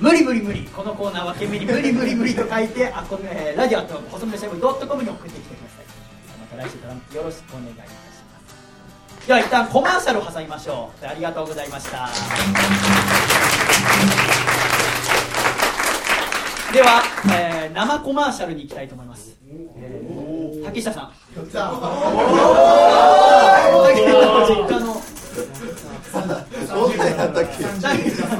無理無理無理。このコーナーは懸命に無理無理無理と書いてあこの、えーラジオと細身のシャイボーイドットコムに送ってきてください。また来週からよろしくお願いいたします。では一旦コマーシャルを挟みましょう。ありがとうございましたでは、えー生コマーシャルに行きたいと思います、えー竹下さん。竹下の実家のどんなんやったっけ？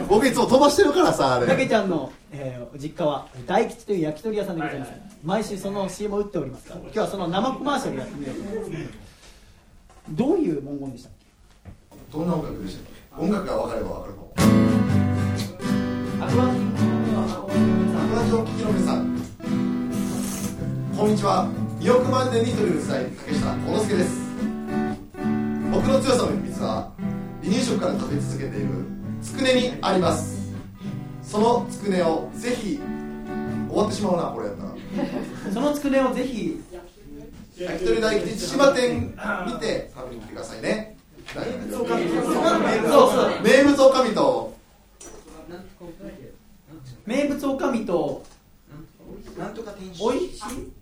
僕いつも飛ばしてるからさあれ。ちゃんの、えー実家は大吉という焼き鳥屋さんでございます。毎週その CM を打っておりますから。今日はその生コマーシャルやってみよう。と思いますどういう文言でしたっどんな音楽でしたっけ？音楽が分かれば分かるのけアクアティックラジオ聴きの皆さん。こんにちは。2億万年に一人うるさい竹下幸之助です。僕の強さの秘密は離乳食から食べ続けているつくねにあります。そのつくねをぜひ終わってしまうなこれやったら。そのつくねをぜひ焼き鳥大吉千島店見て食べに来てくださいね。名物おかみと名物おかみとなん？とか天使おいしい？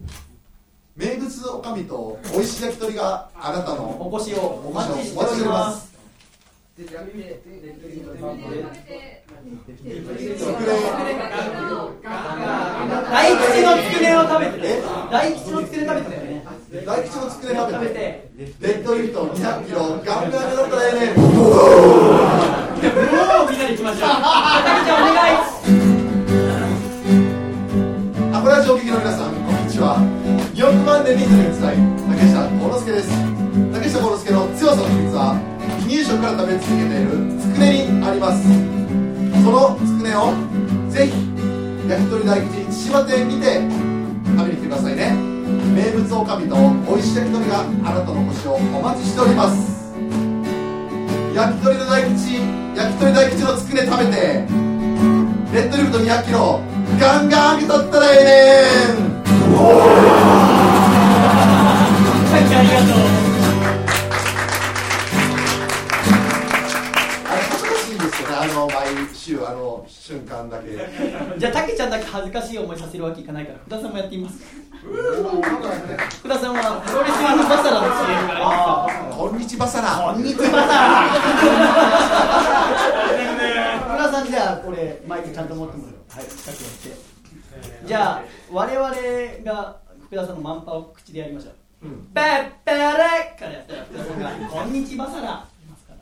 名物おかみと美味しい焼き鳥があなたのお越しをおお待ちしてお待ちしておりりまます。す大吉のつくねを食べてね大吉のつくね食べてたよね大吉のつくね食食べてべてデッドリフト200キロガンガンだったらええねんもうみんなで行きましょうお願いきの皆さんこんにちは。2億万年に一人うるさい。竹下幸之助です。竹下幸之助の強さの秘密は離乳食から食べ続けているつくねにあります。そのつくねをぜひ焼き鳥大吉千島店にて食べに来てくださいね。名物おかみと美味しい焼き鳥があなたの星をお待ちしております。焼き鳥の大吉焼き鳥大吉のつくね食べてレッドリフト200キロガンガン上げとったらええねん。竹ありがとう。あれ恥ずかしいんですよねあの毎週あの瞬間だけ。じゃあ竹ちゃんだけ恥ずかしい思いさせるわけいかないから福田さんもやってみます。か福田さんはプロレスのバサラの CM が。ありますこんにちは。さらこんにちは。福田さんじゃあこれマイクちゃんと持ってもらうはい近くやって。じゃあ我々が福田さんのマンパを口でやりましょう「ペッペレ」からやったら福田さんが「こんにちはさら」言いますから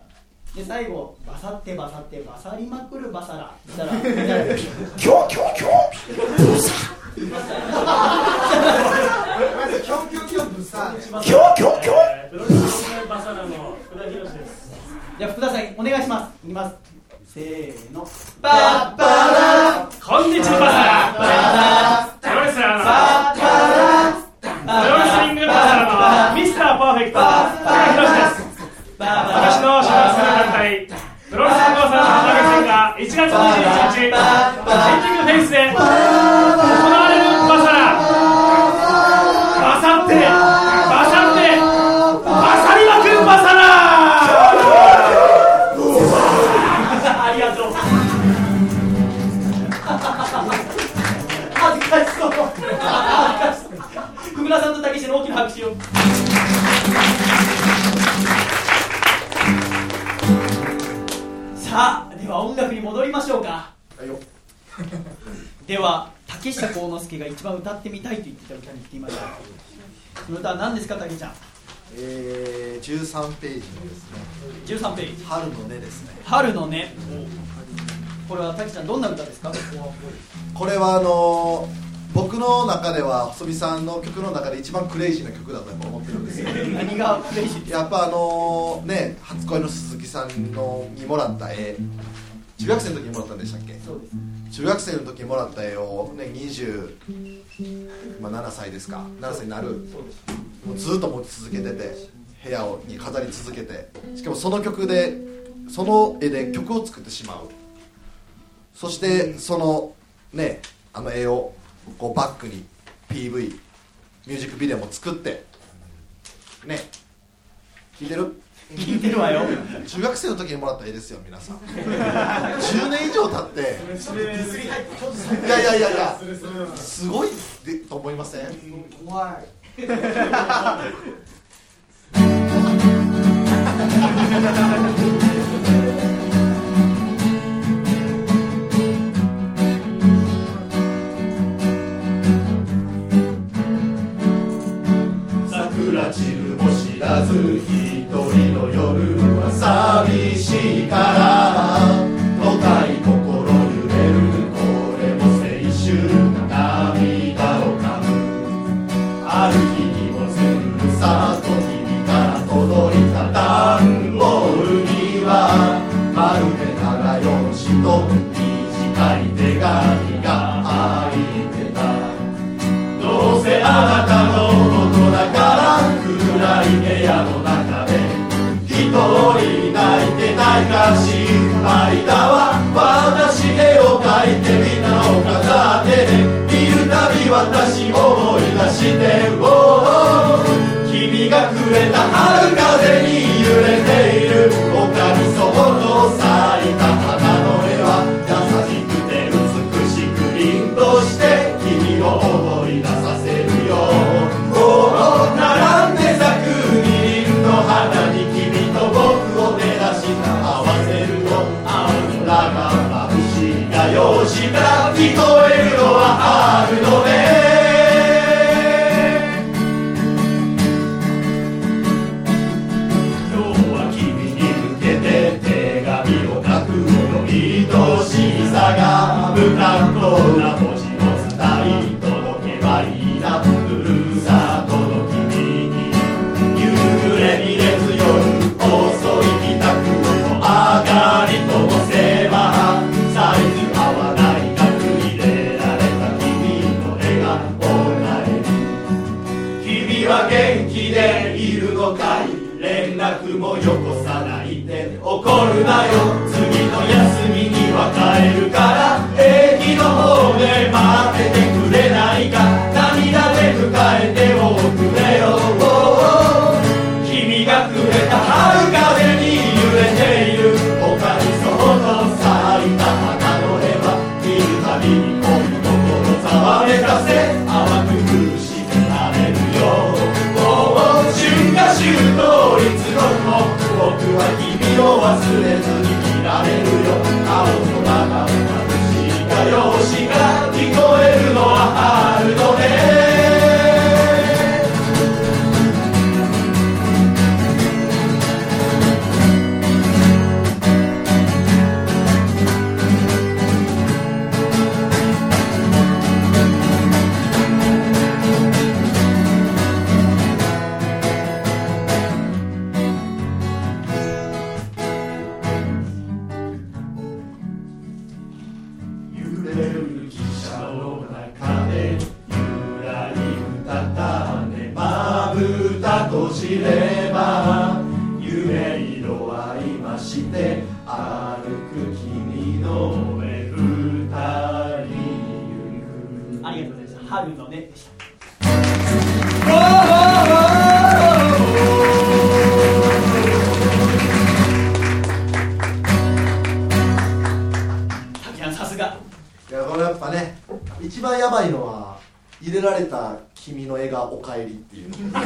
で最後「バサってバサってバサりまくるバサラ」したら みんなで「キョキョキョブサ」キョンキョンキョンブサ。キョキョキョプロレスバサラの福田博です。じゃあ福田さんお願いします。いきますせーのパッパラこんにちはバサラ。プロレスラーのプロレスリングバサラのミスターパーフェクト福田博です。私の所属する団体プロレスリングバサラのが1月21日新宿フェイスでしょうか。では竹下幸之助が一番歌ってみたいと言ってた歌に行ってみましょうその歌は何ですか竹ちゃん？えー、13ページのですね。13ページ。春の音ですね。春のねこれは竹ちゃんどんな歌ですか？これはあのー僕の中では細見さんの曲の中で一番クレイジーな曲だと思ってるんですよ。何がクレイジーやっぱあのね初恋の鈴木さんのにもらった絵中学生の時にもらったんでしたっけ？中学生の時にもらった絵をね20、まあ、7歳ですか。7歳になる。もうずっと持ち続けてて部屋をに飾り続けて。しかもその曲でその絵で曲を作ってしまう。そしてそのねあの絵をこうバックに PV ミュージックビデオも作って。ね。聞いてる？聞いてるわよ。中学生の時にもらった絵ですよ皆さん。10年以上経って。いやいやいやいや。すごいでと思いません？怖い。桜散るも知らずし así. 聞こえるのはあるのね。今日は君に向けて手紙を書くほど愛しさが無難となを忘れずにいられるよ。青空が眩しい歌詞が聞こえるのは春のね。春のね」でした。いやこれやっぱね一番やばいのは入れられた君の絵が「おかえり」っていういや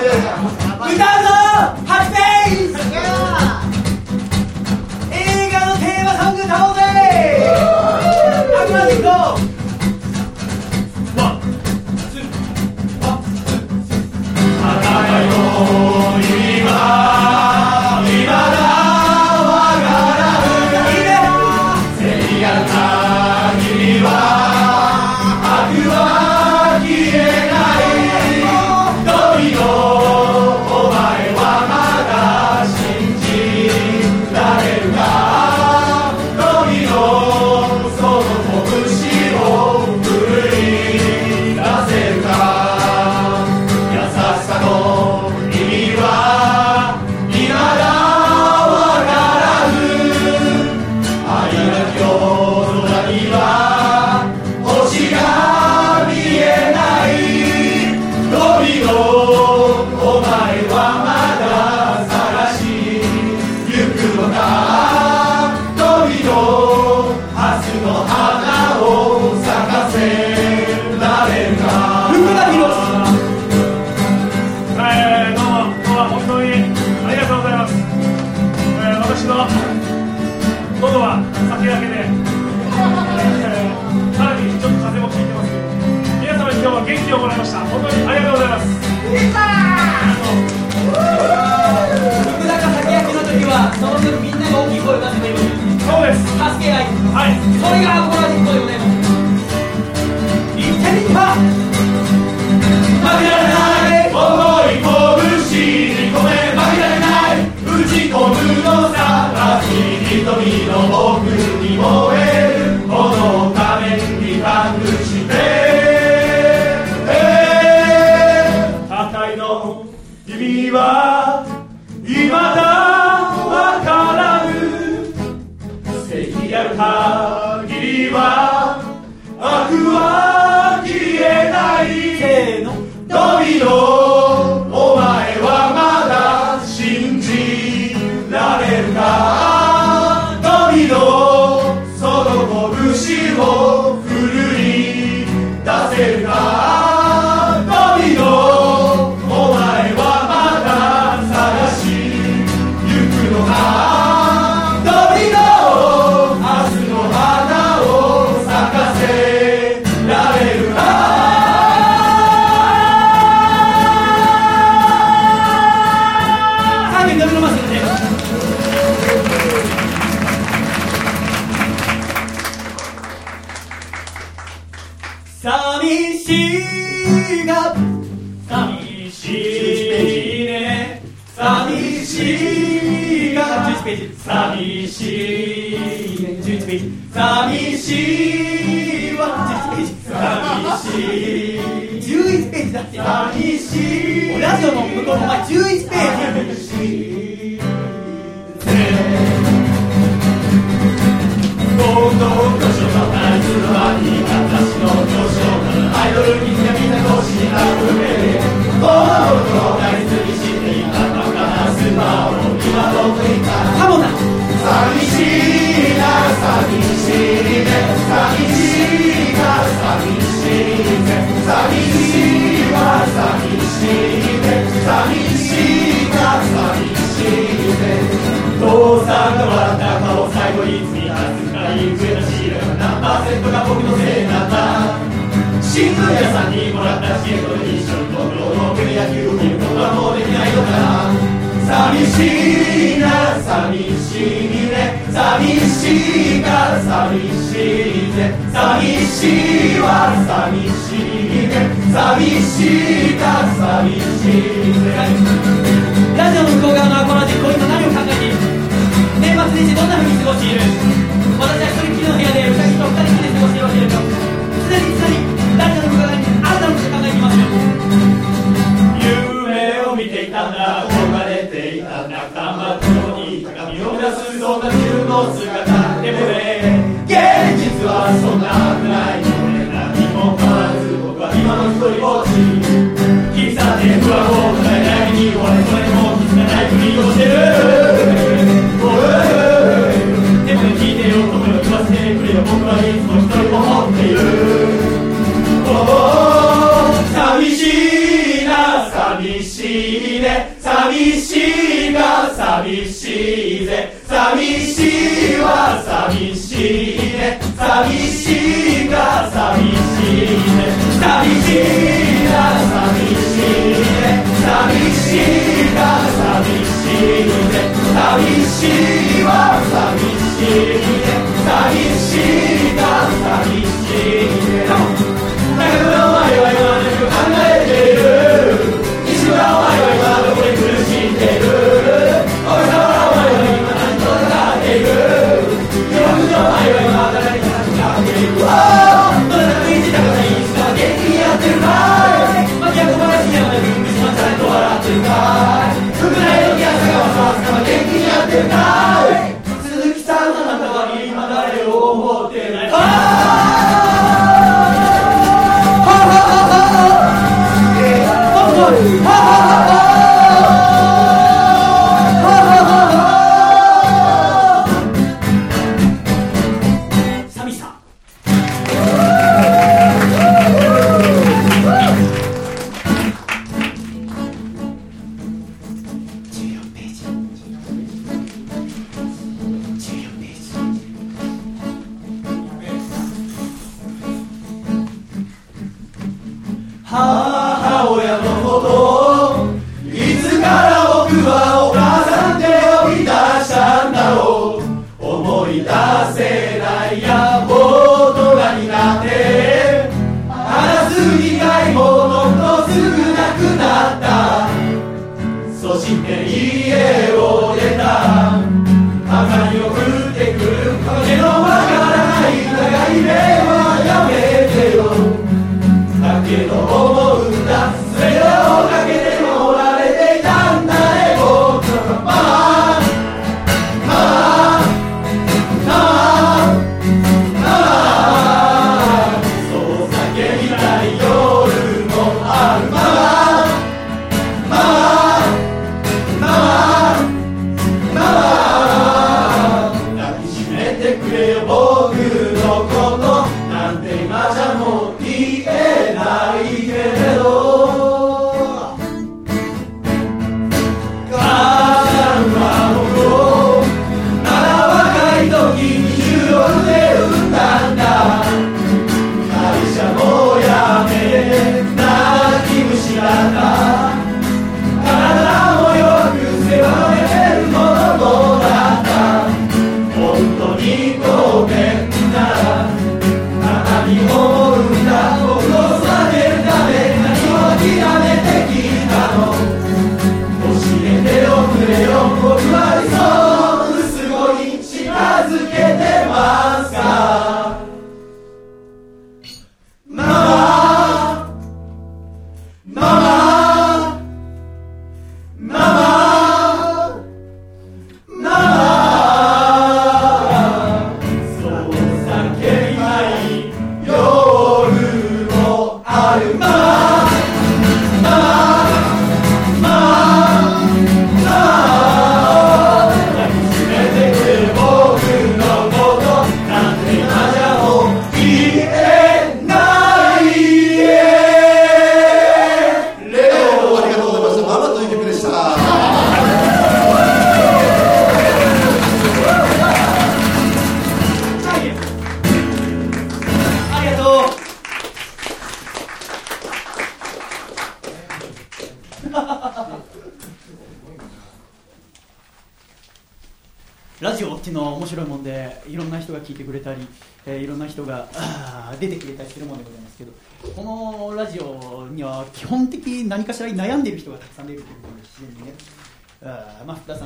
いやいや歌うぞハッピー映画のテーマソング歌おうぜ悪魔でいこう今の向こうの前11ページ。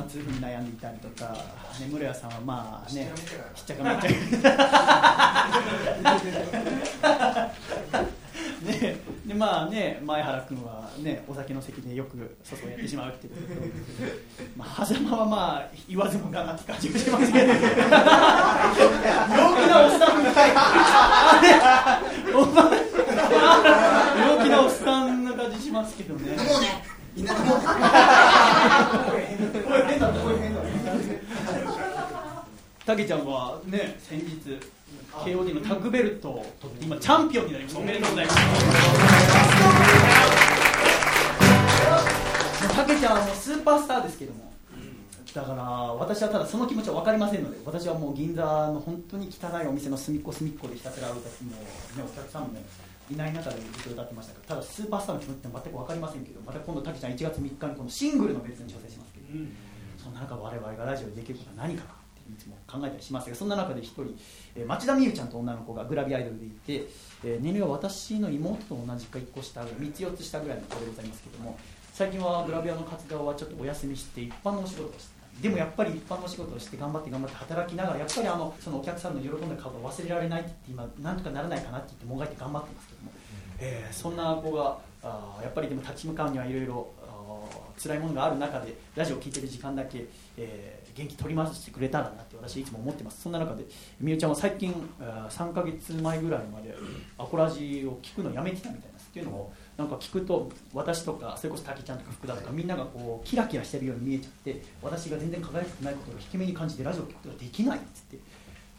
痛風に悩んでいたりとか、ね、室谷さんはまあね、しっちゃかめっちゃ ねでまあね前原君はねお酒の席でよく外をやってしまうっていうことと、まあ、狭間はまあ言わずもがなって感じがしますけど陽気なおっさんみたいなあれお前陽気なおっさんな感じしますけどねたけちゃんはね先日 KOD のタッグベルトを取って今チャンピオンになりました。おめでとうございます。たけちゃんはスーパースターですけども。だから私はただその気持ちは分かりませんので私はもう銀座の本当に汚いお店の隅っこ隅っこでひたすら歌ってもう、ね、お客さんもねいない中でずっと歌ってましたからただスーパースターの気持ちって全く分かりませんけどまた今度たけちゃん1月3日にこのシングルの別に挑戦しますけど、そんな中我々がラジオでできることは何かなつも考えたりしますがそんな中で一人、えー町田美優ちゃんと女の子がグラビアアイドルでいて、えー年齢は私の妹と同じか1個下3つ4つ下ぐらいの子でございますけども最近はグラビアの活動はちょっとお休みして一般のお仕事をしてでもやっぱり一般のお仕事をして頑張って頑張って働きながらやっぱりあのそのお客さんの喜んだ顔が忘れられないって言って今なんとかならないかなって言ってもがいて頑張ってますけども、えーそんな子があやっぱりでも立ち向かうにはいろいろ辛いものがある中でラジオを聴いてる時間だけ、えー元気取り回してくれたらなって私いつも思ってます。そんな中でみゆちゃんは最近3ヶ月前ぐらいまでアコラジを聞くのやめてたみたいですっていうのをなんか聞くと私とかそれこそ滝ちゃんとか福田とかみんながこうキラキラしてるように見えちゃって私が全然輝くないことを引け目に感じてラジオを聞くことができないっつって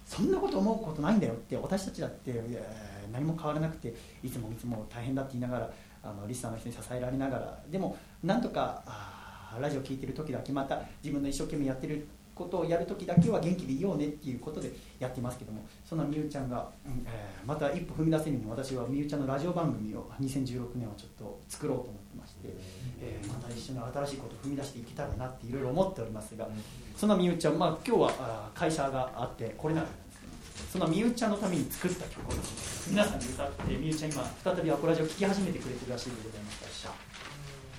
そんなこと思うことないんだよって私たちだって何も変わらなくていつもいつも大変だって言いながらあのリスナーの人に支えられながらでもなんとかあーラジオ聞いてる時だけまた自分の一生懸命やってることをやる時だけは元気でいようねっていうことでやってますけどもそんなみゆちゃんが、うんえーまた一歩踏み出せるように私はみゆちゃんのラジオ番組を2016年はちょっと作ろうと思ってまして、えーまた一緒に新しいことを踏み出していけたらなっていろいろ思っておりますがそんなみゆちゃん、まあ、今日はあ会社があってこれなかったんですけどそんなみゆちゃんのために作った曲を皆さんに歌ってみゆちゃん今再びアコラジオを聴き始めてくれてるらしいでございますか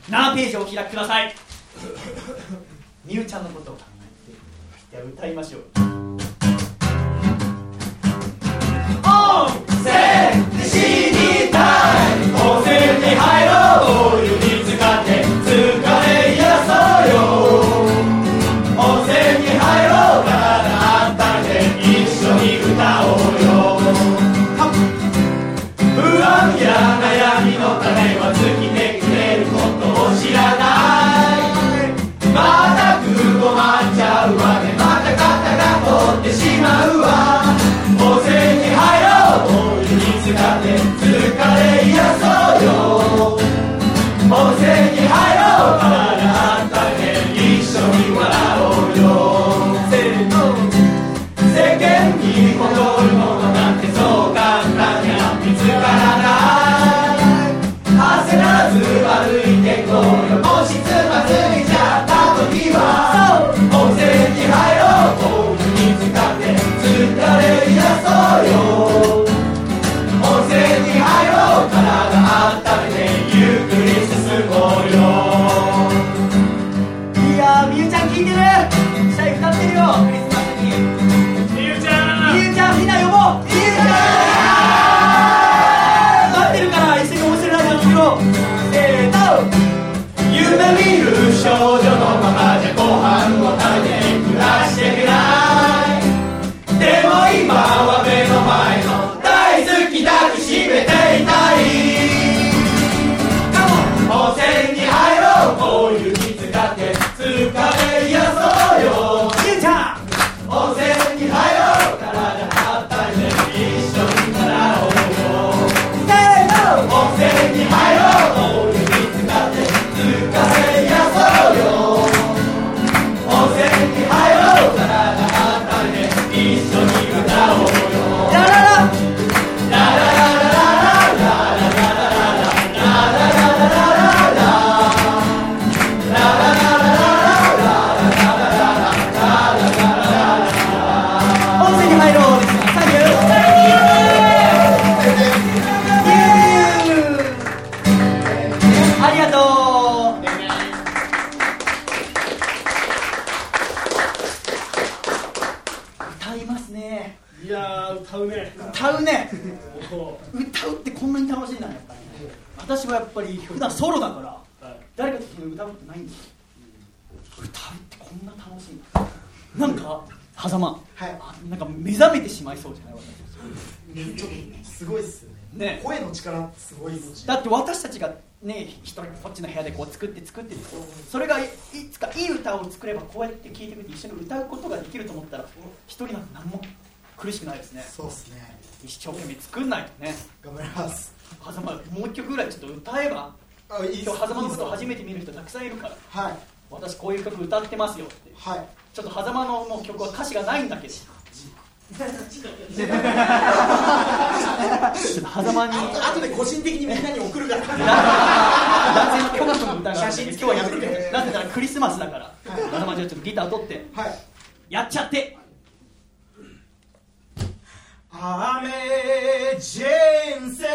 ら7ページをお開きください。みゆちゃんのことを考えてじゃあ歌いましょう。温温ソロだから。うはい。誰かと歌うことないんです。よ歌うってこんな楽しいなんか狭間。はい。あなんか目覚めてしまいそうじゃない？私ちょっとすごいっすよね。ね。声の力すごいだって私たちがね一人こっちの部屋でこう作って作ってそれがいいつかいい歌を作ればこうやって聴いてくれて一緒に歌うことができると思ったら一人なんて何も苦しくないですね。そうっすね。一生懸命作んないとね。頑張ります。狭間もう一曲ぐらいちょっと歌えば今日狭間のことを初めて見る人たくさんいるから。はい。私こういう曲歌ってますよって。はい。ちょっと狭間のもう曲は歌詞がないんだけど。ちょっと狭間にあとで個人的にみんなに送るから男性の曲の歌が写真今日はやめてなぜならクリスマスだから狭間じゃあちょっとギター取ってはいやっちゃって雨人生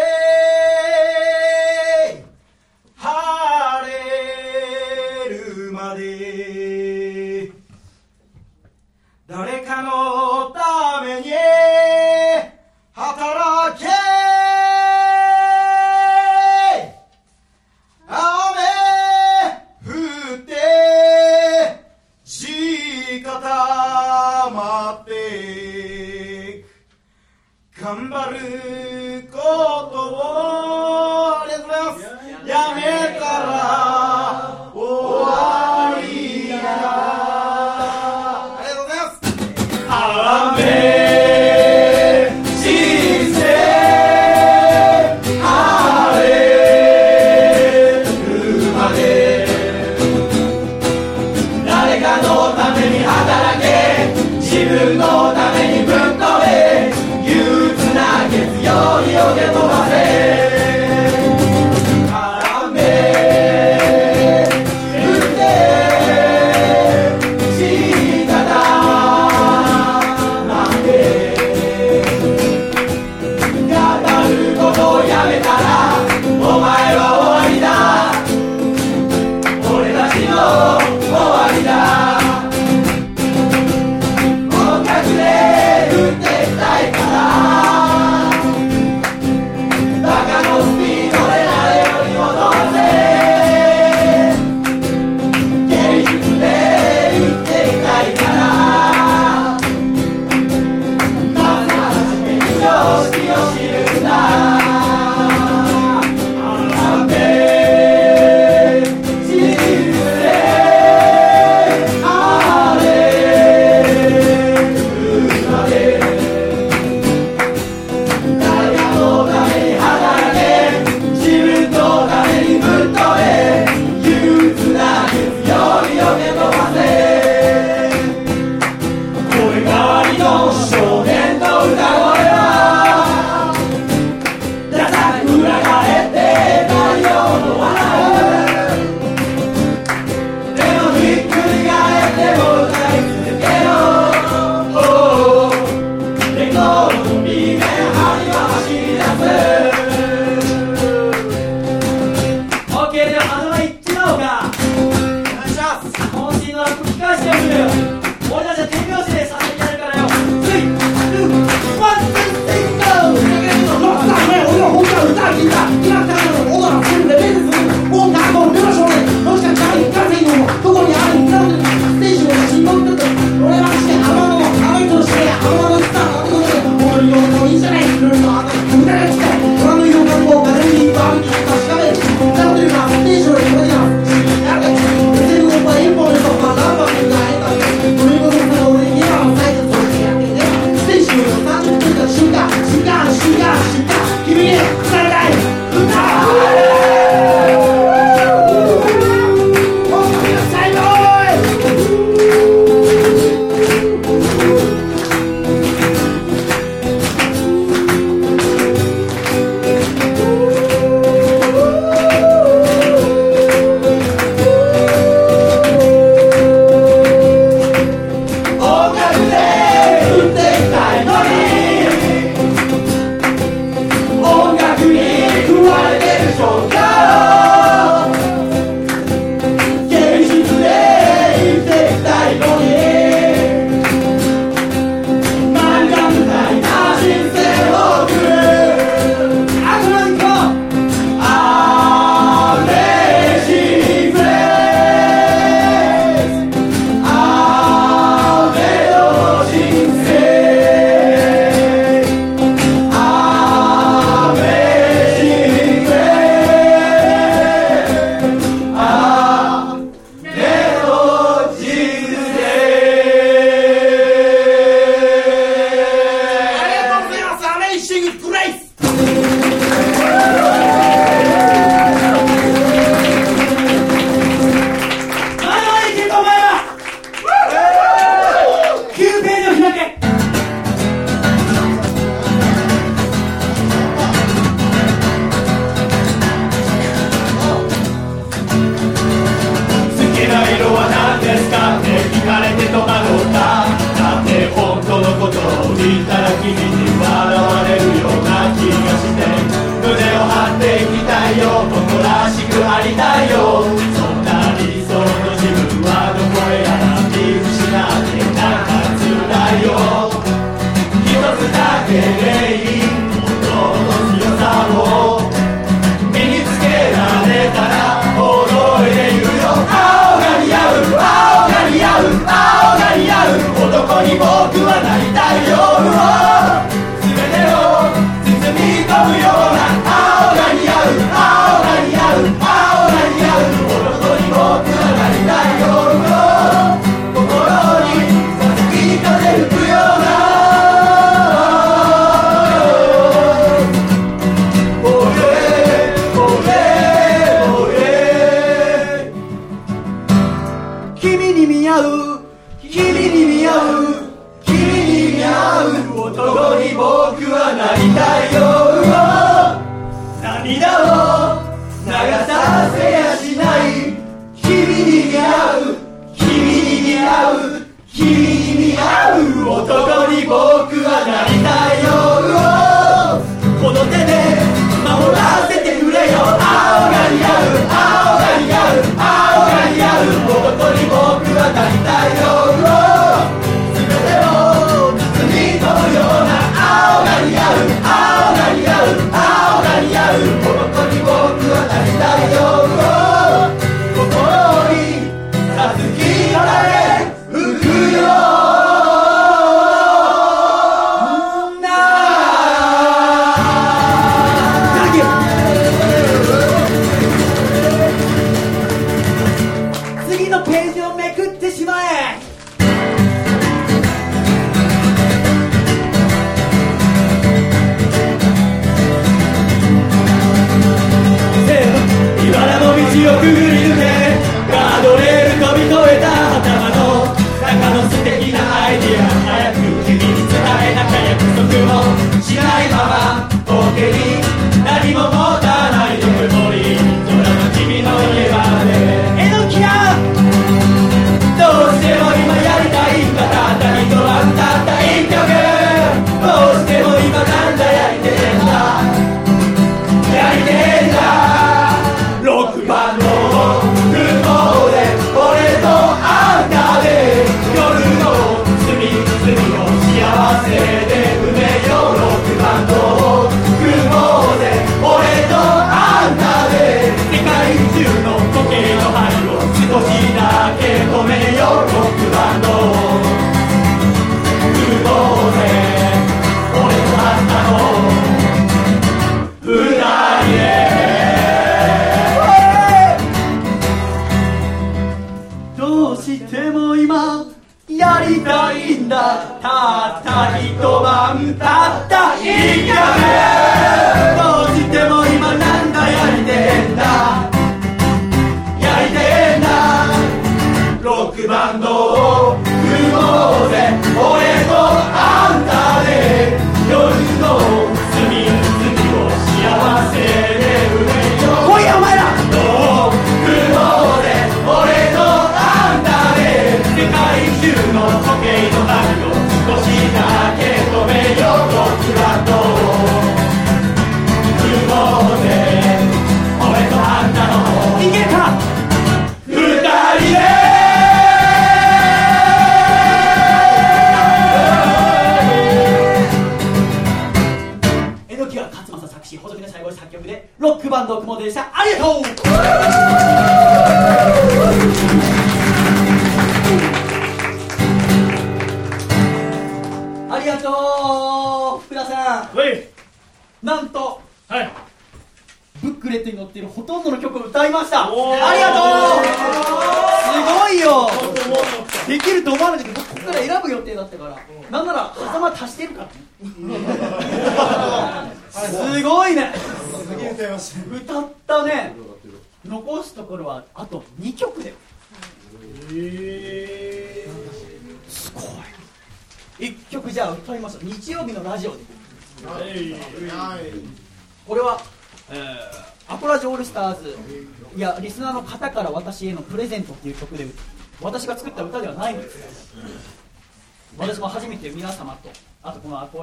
晴れるまで。誰かのために働け。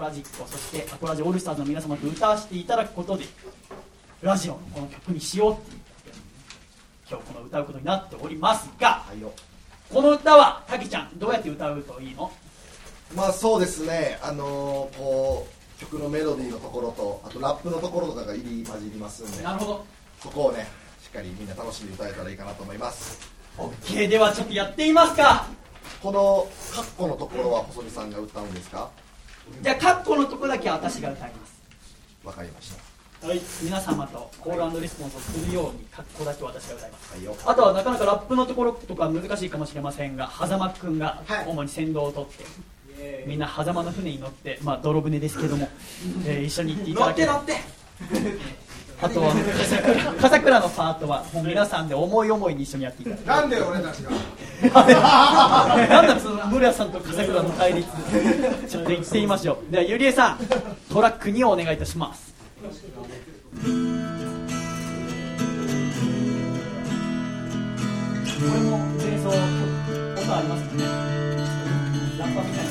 ラジックそしてアコラジオールスターズの皆様と歌わせていただくことでラジオのこの曲にしようっていう今日この歌うことになっておりますがこの歌はたけちゃんどうやって歌うといいの？まあそうですね。あのーこう曲のメロディーのところとあとラップのところとかが入り混じりますんでなるほど。そこをねしっかりみんな楽しんで歌えたらいいかなと思います。OK ではちょっとやってみますか。このカッコのところは細見さんが歌うんですか？じゃあカッコのとこだけ私が歌います。わかりました。はい、皆様とコールレスポンスをするように格好だけ私が歌います。はいよ。あとはなかなかラップのところとか難しいかもしれませんが狭間くんが主に先導を取って、みんな狭間の船に乗ってまあ泥船ですけども、えー一緒に行っていただけ乗ってあとは 笠倉のパートはもう皆さんで思い思いに一緒にやっていただきなんで俺たちが？なんだその村屋さんと笠倉の対立。ちょっと言ってみましょう。ではゆりえさんトラック2をお願いいたします。これも前奏音ありますよね。ラッパみたいな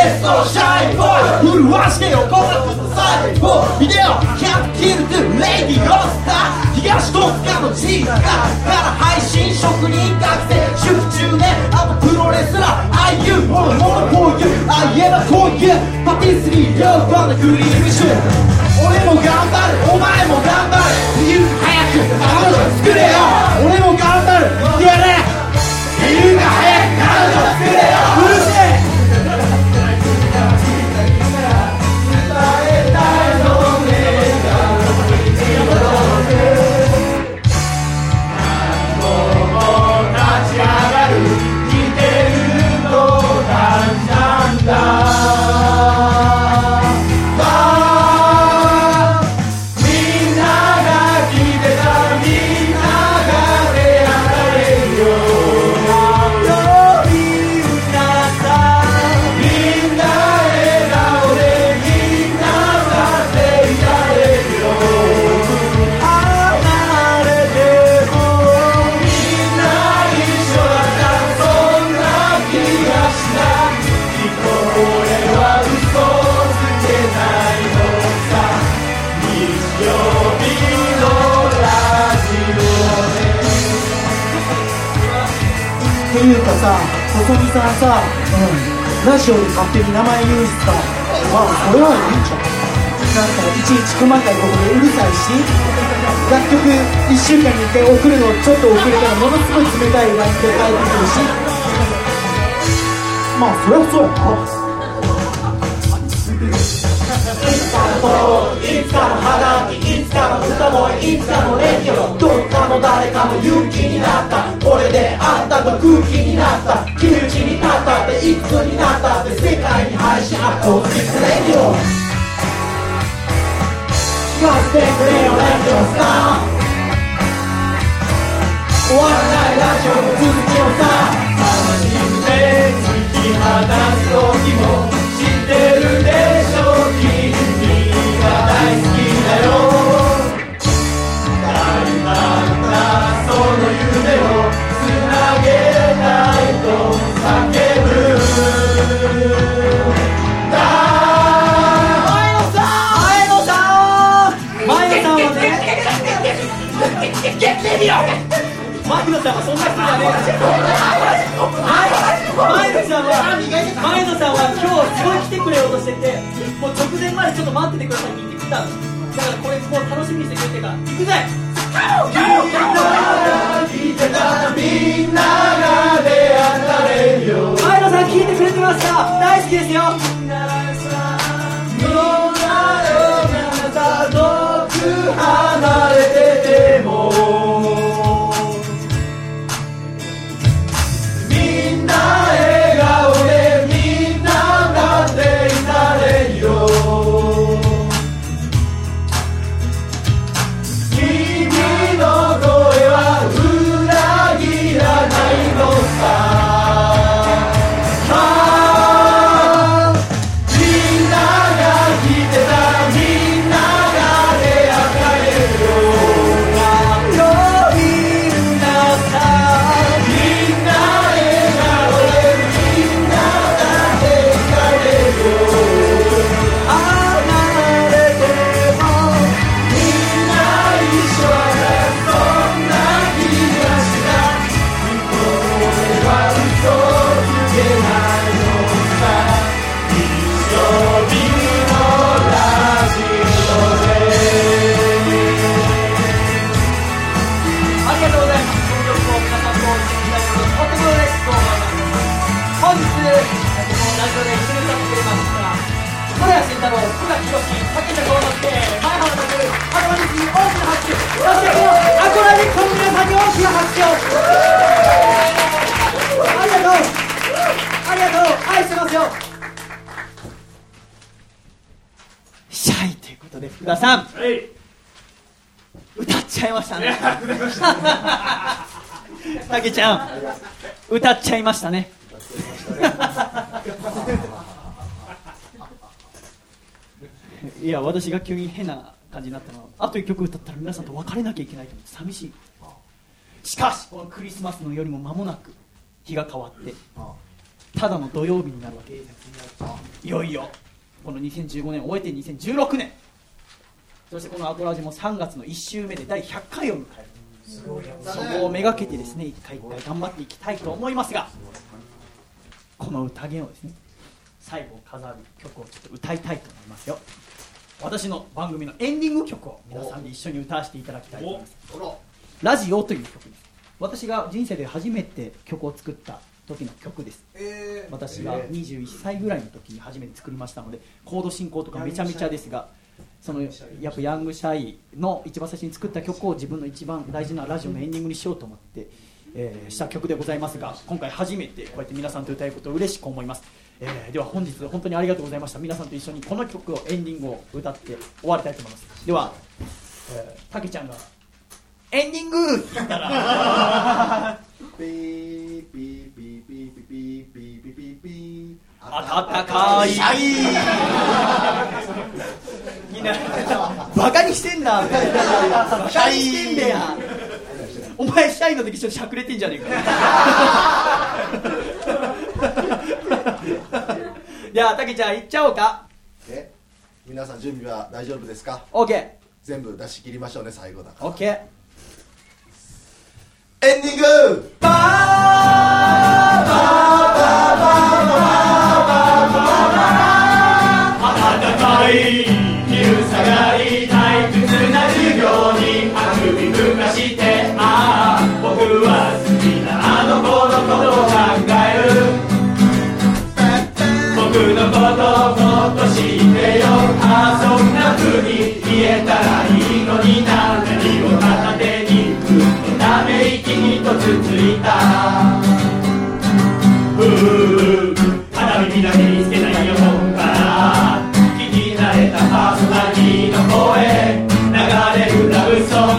SOS のシャイボーイ震わしてよこの最後ビデオキャッキルトゥレディオスター東戸塚の地下から配信職人学生集中ねあとプロレスラーああいうものものこういうああ言えばこういうパティスリー両方のクリームシュー俺も頑張る。お前も頑張る理由早く。彼女作れよ。俺も頑張る。さん。さ、うん、ラジオで勝手に名前言うしさまあそれはいいじゃんなんかいちいち細かいことでうるさいし楽曲1週間に1回送るのちょっと遅れたらものすごい冷たい LINE で返ってくるしまあそりゃそうやないつかの花火いつかの歌声いつかのレディオどっかの誰かの勇気になったであんたと空気になった。窮地になったっていくつになったって世界に配信アコースティックレディオ聞かせてくれよレディオさん終わらないラジオの続きをさ。楽しんで突き放す時も。野さんはそんな人じゃねえ前野さんは前野さんは今日すごい来てくれようとしててもう直前までちょっと待っててくださいって言ってきた。のだからこれもう楽しみにしてくれてから行くぜ聞いてたみんなが出会った。レディオ前野さん聞いてくれてますか？大好きですよ。福田さん歌っちゃいましたね。たけちゃん。歌っちゃいましたね。いや私が急に変な感じになったのはあと1曲歌ったら皆さんと別れなきゃいけないと思って寂しい。しかしこのクリスマスの夜も間もなく日が変わってただの土曜日になるわけ。いよいよこの2015年を終えて2016年そしてこのアコラジも3月の1週目で第100回を迎える。そこをめがけてですね一回一回頑張っていきたいと思いますがこの宴をですね最後を飾る曲をちょっと歌いたいと思いますよ。私の番組のエンディング曲を皆さんで一緒に歌わせていただきたいと思います。ラジオという曲です。私が人生で初めて曲を作った時の曲です、私が21歳ぐらいの時に初めて作りましたのでコード進行とかめちゃめちゃですがそのやっぱヤングシャイの一番最初に作った曲を自分の一番大事なラジオのエンディングにしようと思って、えーした曲でございますが今回初めてこうやって皆さんと歌えることを嬉しく思います、えーでは本日本当にありがとうございました。皆さんと一緒にこの曲をエンディングを歌って終わりたいと思います。では、えーたけちゃんがエンディング!って言ったら。ピーピーピーピーピーピーピーピーピーピー暖かいみんなバカにしてんだバカにしてんだよ。お前シャイの時ちょっとしゃくれてんじゃねえか。じゃあたけちゃん行っちゃおうか。え？皆さん準備は大丈夫ですか？OK 全部出し切りましょうね最後だ OK エンディング。バーに言えたらいいのにな何を片手にずっとため息にとつついた。ふう花火だなにしてないよ本んから聞き慣れたパーソナリーの声。流れるラブソング。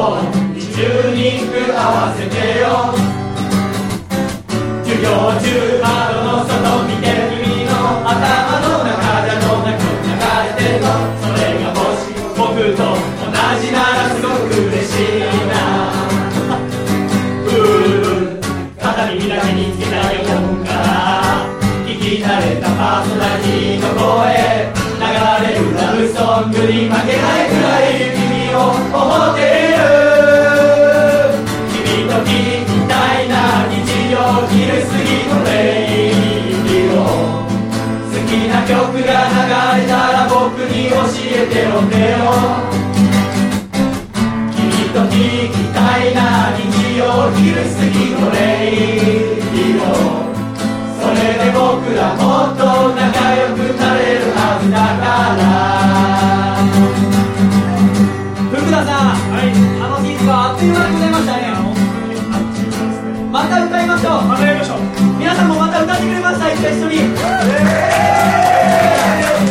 10人に合わせてよ。授業中窓の外見て君の頭の中でどんな曲流れてるのそれがもし僕と同じならすごく嬉しいな。うー片耳だけにつけたよ本か。ら聞き慣れたパーソナリティの声。流れるラブソングに負けないくらい君を思ってメロメロ君と聞きたいな日曜昼過ぎのレイディオそれで僕らもっと仲良くなれるはずだから。福田さん、はい、あの日は。あっという間でございましたねまた歌いましょうまたやりましょう皆さんもまた歌ってくれました一緒に、え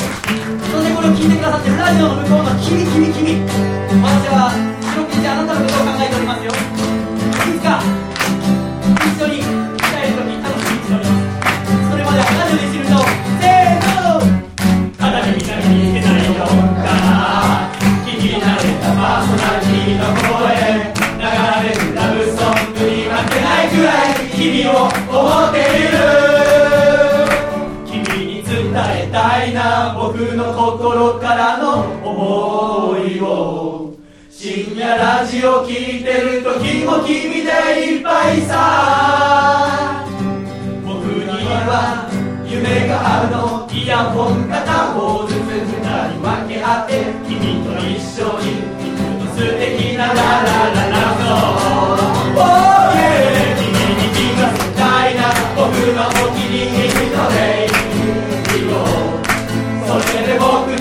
ー聞いてくださってるラジオの向こうの君君君私は四じ時あなたのことを考えておりますよ。いつか一緒に心からの思いを深夜ラジオ聴いてる時も君でいっぱいさ。僕には夢があるの。イヤホン片方ずつ二人分け合って。君と一緒に。行くと素敵なラララララ Hallelujah.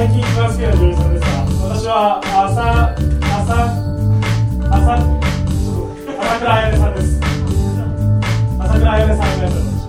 最近一番好きな女優さんですか私は朝朝朝朝倉彩音さんです。朝倉彩音さんがとうございます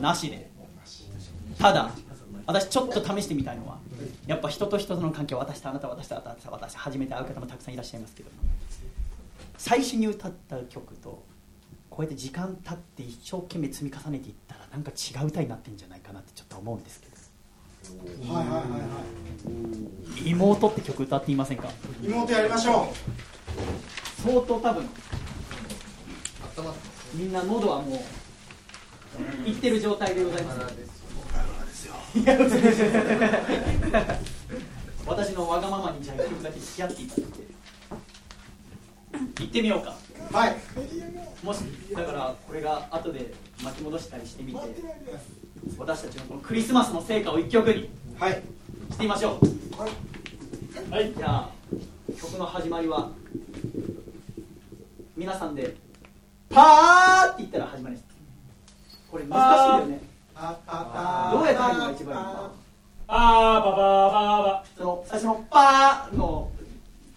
なしで。ただ私ちょっと試してみたいのはやっぱ人と人との関係私とあなた私とあなた私初めて会う方もたくさんいらっしゃいますけど最初に歌った曲とこうやって時間経って一生懸命積み重ねていったらなんか違う歌になってんじゃないかなってちょっと思うんですけど。はいはいはいは「妹」って曲歌っていませんか？い妹やりましょ相当多分。みんな喉はもういってる状態でございます。いや嘘です私のわがままにじゃあ一曲だけ付き合っていただいて行ってみようか。うはい。もしだからこれが後で巻き戻したりしてみて私たちのこのクリスマスの成果を一曲にはい。してみましょう。はい。じゃあ曲の始まりは皆さんでパーって言ったら始まりですこれ難しいよね。ああどうやってやるのが一番いいか。あーばばばばその最初のパーの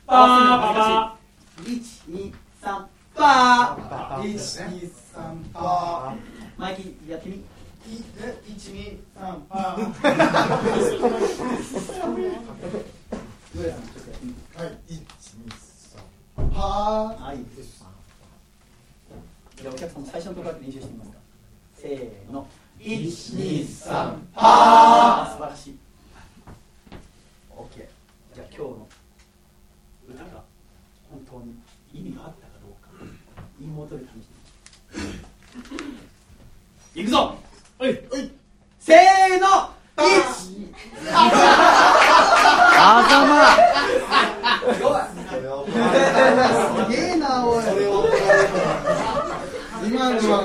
ばばば123パー。一二三パマイキーやってみ。ー一二三パー。上田さんちょっとやってみ。はい一二三パー。はい。じゃあお客さんも最初のところだけ練習してみます。かせーの。123パー。素晴らしい。OK じゃあ今日の歌が本当に意味があったかどうか妹で試してみいくぞ。はい。せーの。1あざま。すげえなおい今のは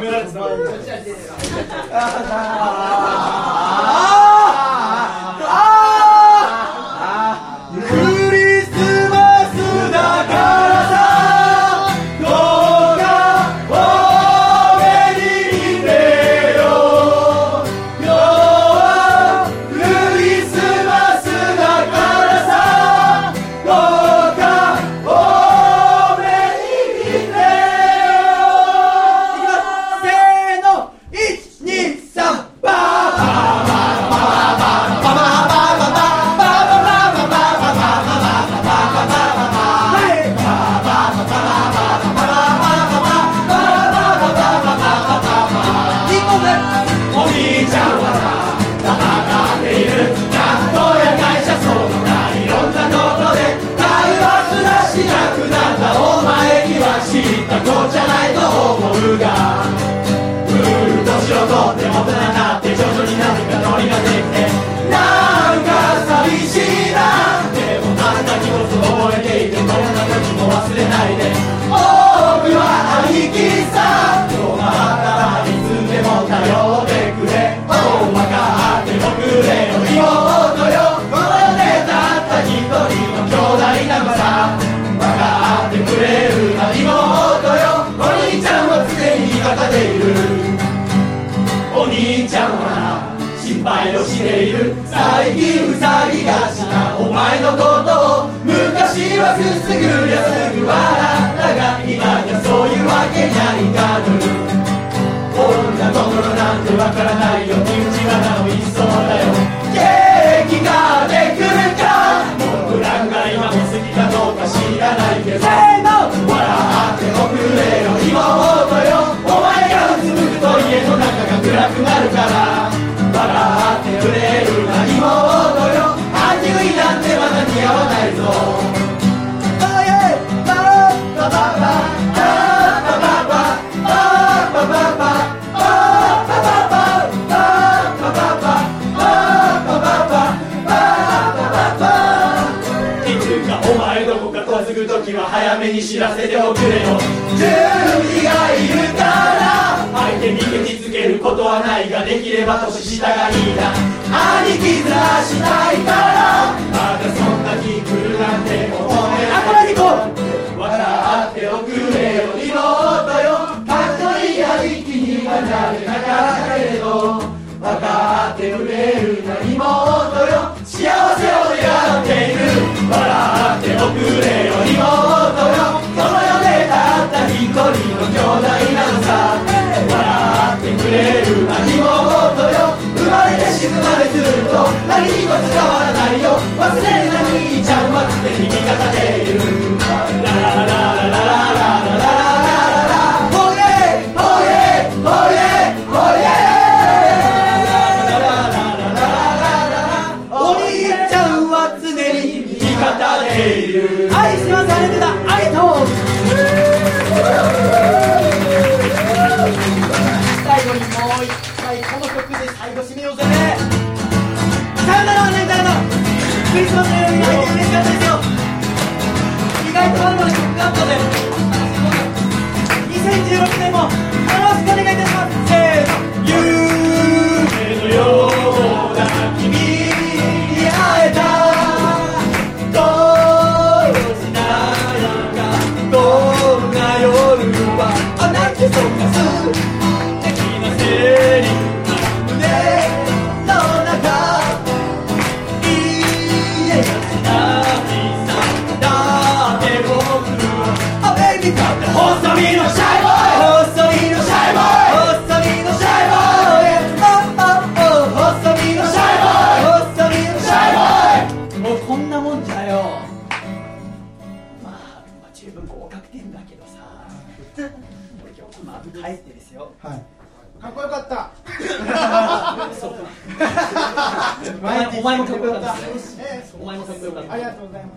お前もかっこよかったえお前もかっこよかった。ありがとうございま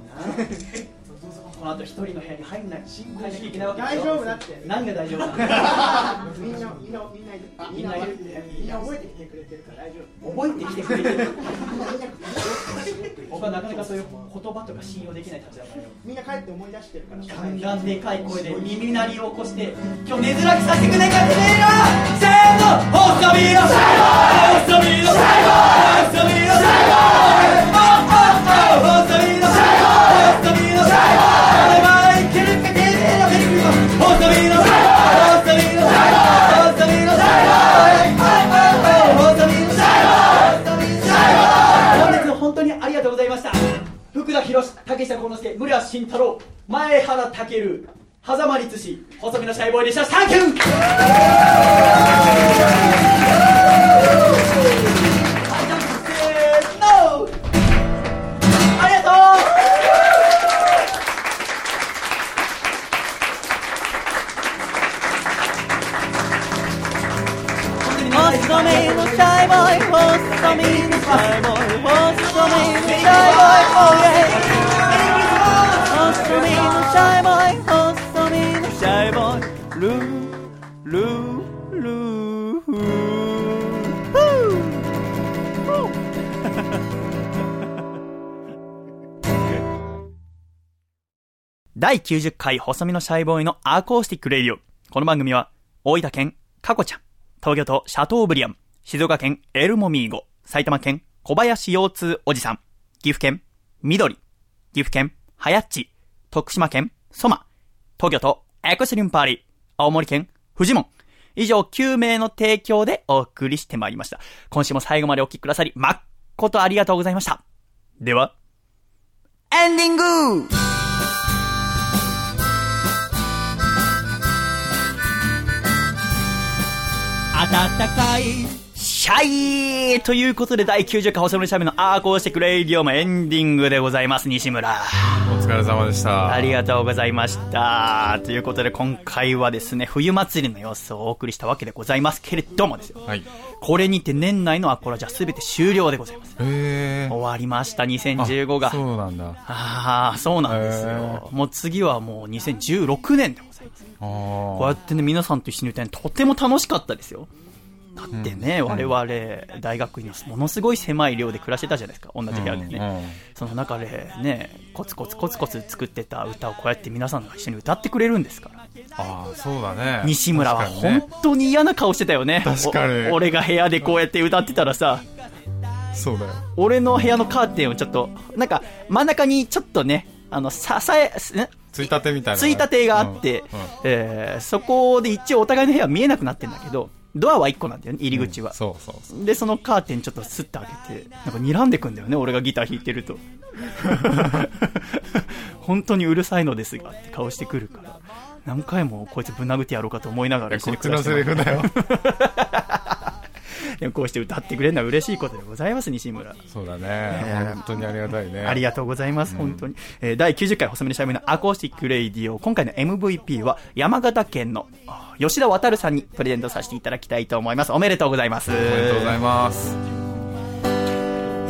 す。この後一人の部屋に入んない。入んなきゃいけないわけ大丈夫だって。何が大丈夫なの？みんなみんなみんなみんなみんな覚えてきてくれてるから大丈夫。覚えてきてくれてる 僕はなかなかそういう言葉とか信用できない立ちだからよみんな帰って思い出してるから。ガンガンでかい声で耳鳴りを起こして今日寝づらくさせてくれかってねえなせーの細身の細身の細身のあ福田博竹下幸之助村慎太郎前原健狭間律師細身のシャイボーイでした。サンキュー shy boy was coming, the shy boy was coming, the shy boy, oh yeah. Was coming, the shy boy was coming, the shy boy. Lou, Lou, Lou. Woo! Woo! okay. 第90回細身のシャイボーイのアコースティックレディオ。この番組は大分県、かこちゃん、東京都シャトーブリアン、静岡県エルモミーゴ、埼玉県小林腰痛おじさん、岐阜県緑、岐阜県はやっち、徳島県ソマ、東京都エクスリンパーリー、青森県フジモン、以上9名の提供でお送りしてまいりました。今週も最後までお聞きくださり、誠、誠ありがとうございました。では、エンディング暖かいシャイということで第90回細身のシャイボーイのアコースティックレイディオもエンディングでございます、西村。お疲れ様でした。ありがとうございました。ということで今回はですね、冬祭りの様子をお送りしたわけでございますけれどもですよ。はい。これにて年内のアコラジャすべて終了でございます。へえ。終わりました、2015が。そうなんだ。ああ、そうなんですよ。もう次はもう2016年でございます。あこうやってね、皆さんと一緒に歌うのとても楽しかったですよ。だってね、我々、大学院のものすごい狭い寮で暮らしてたじゃないですか、同じ部屋でね。その中でね、コツコツコツコツ作ってた歌をこうやって皆さんが一緒に歌ってくれるんですから。ああ、そうだね。西村は本当に嫌な顔してたよね。確かにお俺が部屋でこうやって歌ってたらさ、そうだよ。俺の部屋のカーテンをちょっと、なんか真ん中にちょっとね、あの、ささえ、んついたてみたいなね。ついたてがあって、うんうんえーそこで一応お互いの部屋は見えなくなってんだけど、ドアは1個なんだよね、入り口は。そうそうそう。で、そのカーテンちょっとスッと開けて、なんか睨んでくんだよね、俺がギター弾いてると。本当にうるさいのですがって顔してくるから、何回もこいつぶん殴ってやろうかと思いながらこっちのセリフだよ。でもこうして歌ってくれるのは嬉しいことでございます、西村。そうだえね。ー本当にありがたいね。ありがとうございます、本当に。えー第90回細身のシャイボーイのアコースティックレイディオ、今回の MVP は山形県のあ吉田渡さんにプレゼントさせていただきたいと思います。おめでとうございます。おめでとうございます。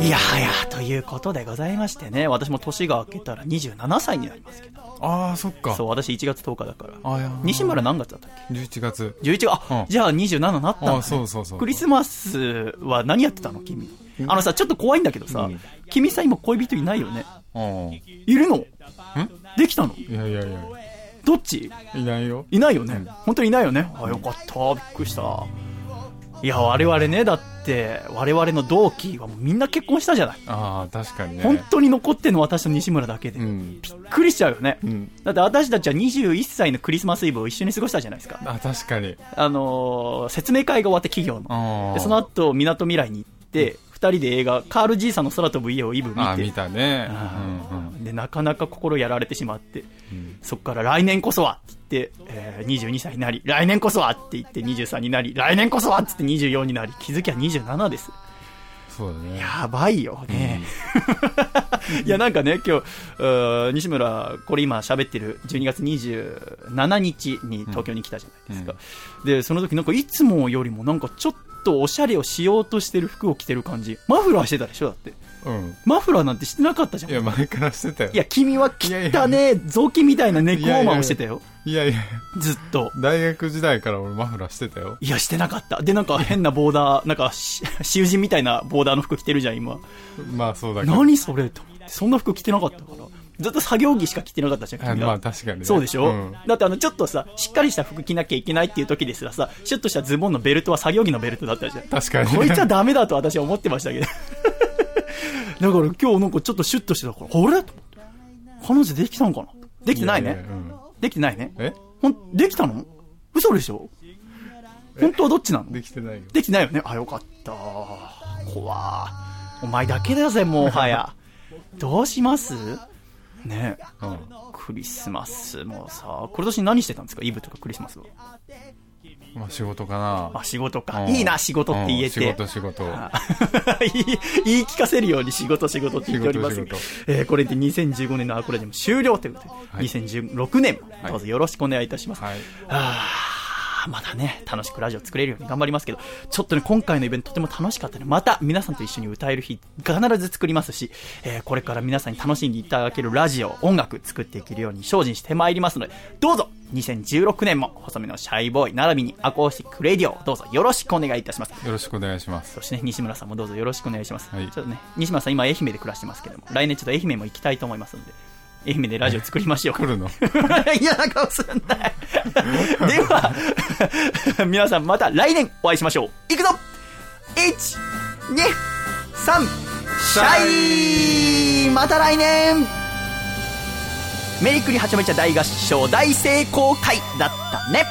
いやはや、ということでございましてね、私も年が明けたら27歳になりますけど。ああ、そっか。そう、私1月10日だから。あいや西村何月だったっけ？11月。11月、あ、うんじゃあ27なったんだ、ね。あそうそうそうクリスマスは何やってたの？君。あのさ、ちょっと怖いんだけどさ、うん君さ、今恋人いないよね？うん。いるの？できたの？いやいやいや。どっち？いないよ。いないよね。本当にいないよね？あ、よかった。びっくりした。いや、我々ね、だって、我々の同期はもうみんな結婚したじゃない。ああ、確かにね。本当に残ってんの私と西村だけで。びっうん。くりしちゃうよね。うん。だって私たちは21歳のクリスマスイブを一緒に過ごしたじゃないですか。あ、確かに。あのー説明会が終わって企業の。で、その後、港未来に行って、二人で映画、カール爺さんの空飛ぶ家をイブ見て。あ、見たね。あうんうん。で、なかなか心やられてしまって、うんそっから来年こそはって言って、えー22歳になり、来年こそはって言って23になり、来年こそはって言って24になり、気づきゃ27です。そうだね。やばいよね。いや、なんかね、今日、西村、これ今喋ってる12月27日に東京に来たじゃないですか。で、その時なんかいつもよりもなんかちょっとおしゃれをしようとしてる服を着てる感じ。マフラーしてたでしょだって。うん。マフラーなんてしてなかったじゃん。いや、前からしてたよ。いや、君は汚ね、雑巾みたいなネックウォーマーをしてたよ。いやいや、ずっと。大学時代から俺マフラーしてたよ。いや、してなかった。で、なんか変なボーダー、なんかし、囚人みたいなボーダーの服着てるじゃん、今。まあそうだけど。何それと思って。そんな服着てなかったから。ずっと作業着しか着てなかったじゃん、君は。あまあ確かにね。そうでしょ、うんだってあの、ちょっとさ、しっかりした服着なきゃいけないっていう時ですらさ、シュッとしたズボンのベルトは作業着のベルトだったじゃん。確かにね。こいつはダメだと私は思ってましたけど。だから今日なんかちょっとシュッとしてたから、あれ？と思って。彼女できたのかな？できてないね。ややうんできてないね。え？ほん、できたの？嘘でしょ？本当はどっちなの？できてないよ。できてないよね？あ、よかった。怖お前だけだぜ、もはや。どうします？ねえ。うん。クリスマスもさ、今年何してたんですか？イブとかクリスマスは。まあ仕事かな。あ、仕事か。うんいいな、仕事って言えて。うん仕事仕事。あ 言い聞かせるように仕事仕事って言っておりますえーこれで2015年のアコラジも終了ということで、はい2016年もどうぞよろしくお願いいたします。はい。あーまだね、楽しくラジオ作れるように頑張りますけど、ちょっとね、今回のイベントとても楽しかったので、また皆さんと一緒に歌える日、必ず作りますし、えーこれから皆さんに楽しんでいただけるラジオ、音楽作っていけるように精進してまいりますので、どうぞ、2016年も細身のシャイボーイ、並びにアコースティックレディオ、どうぞよろしくお願いいたします。よろしくお願いします。そしてね、西村さんもどうぞよろしくお願いします。はいちょっとね、西村さん今愛媛で暮らしてますけども、来年ちょっと愛媛も行きたいと思いますので、愛媛でラジオ作りましょう。来るの？嫌な顔すんなよでは、皆さんまた来年お会いしましょう。いくぞ !1、2、3、シャイまた来年メリクリはちゃめちゃ大合唱大成功会だったね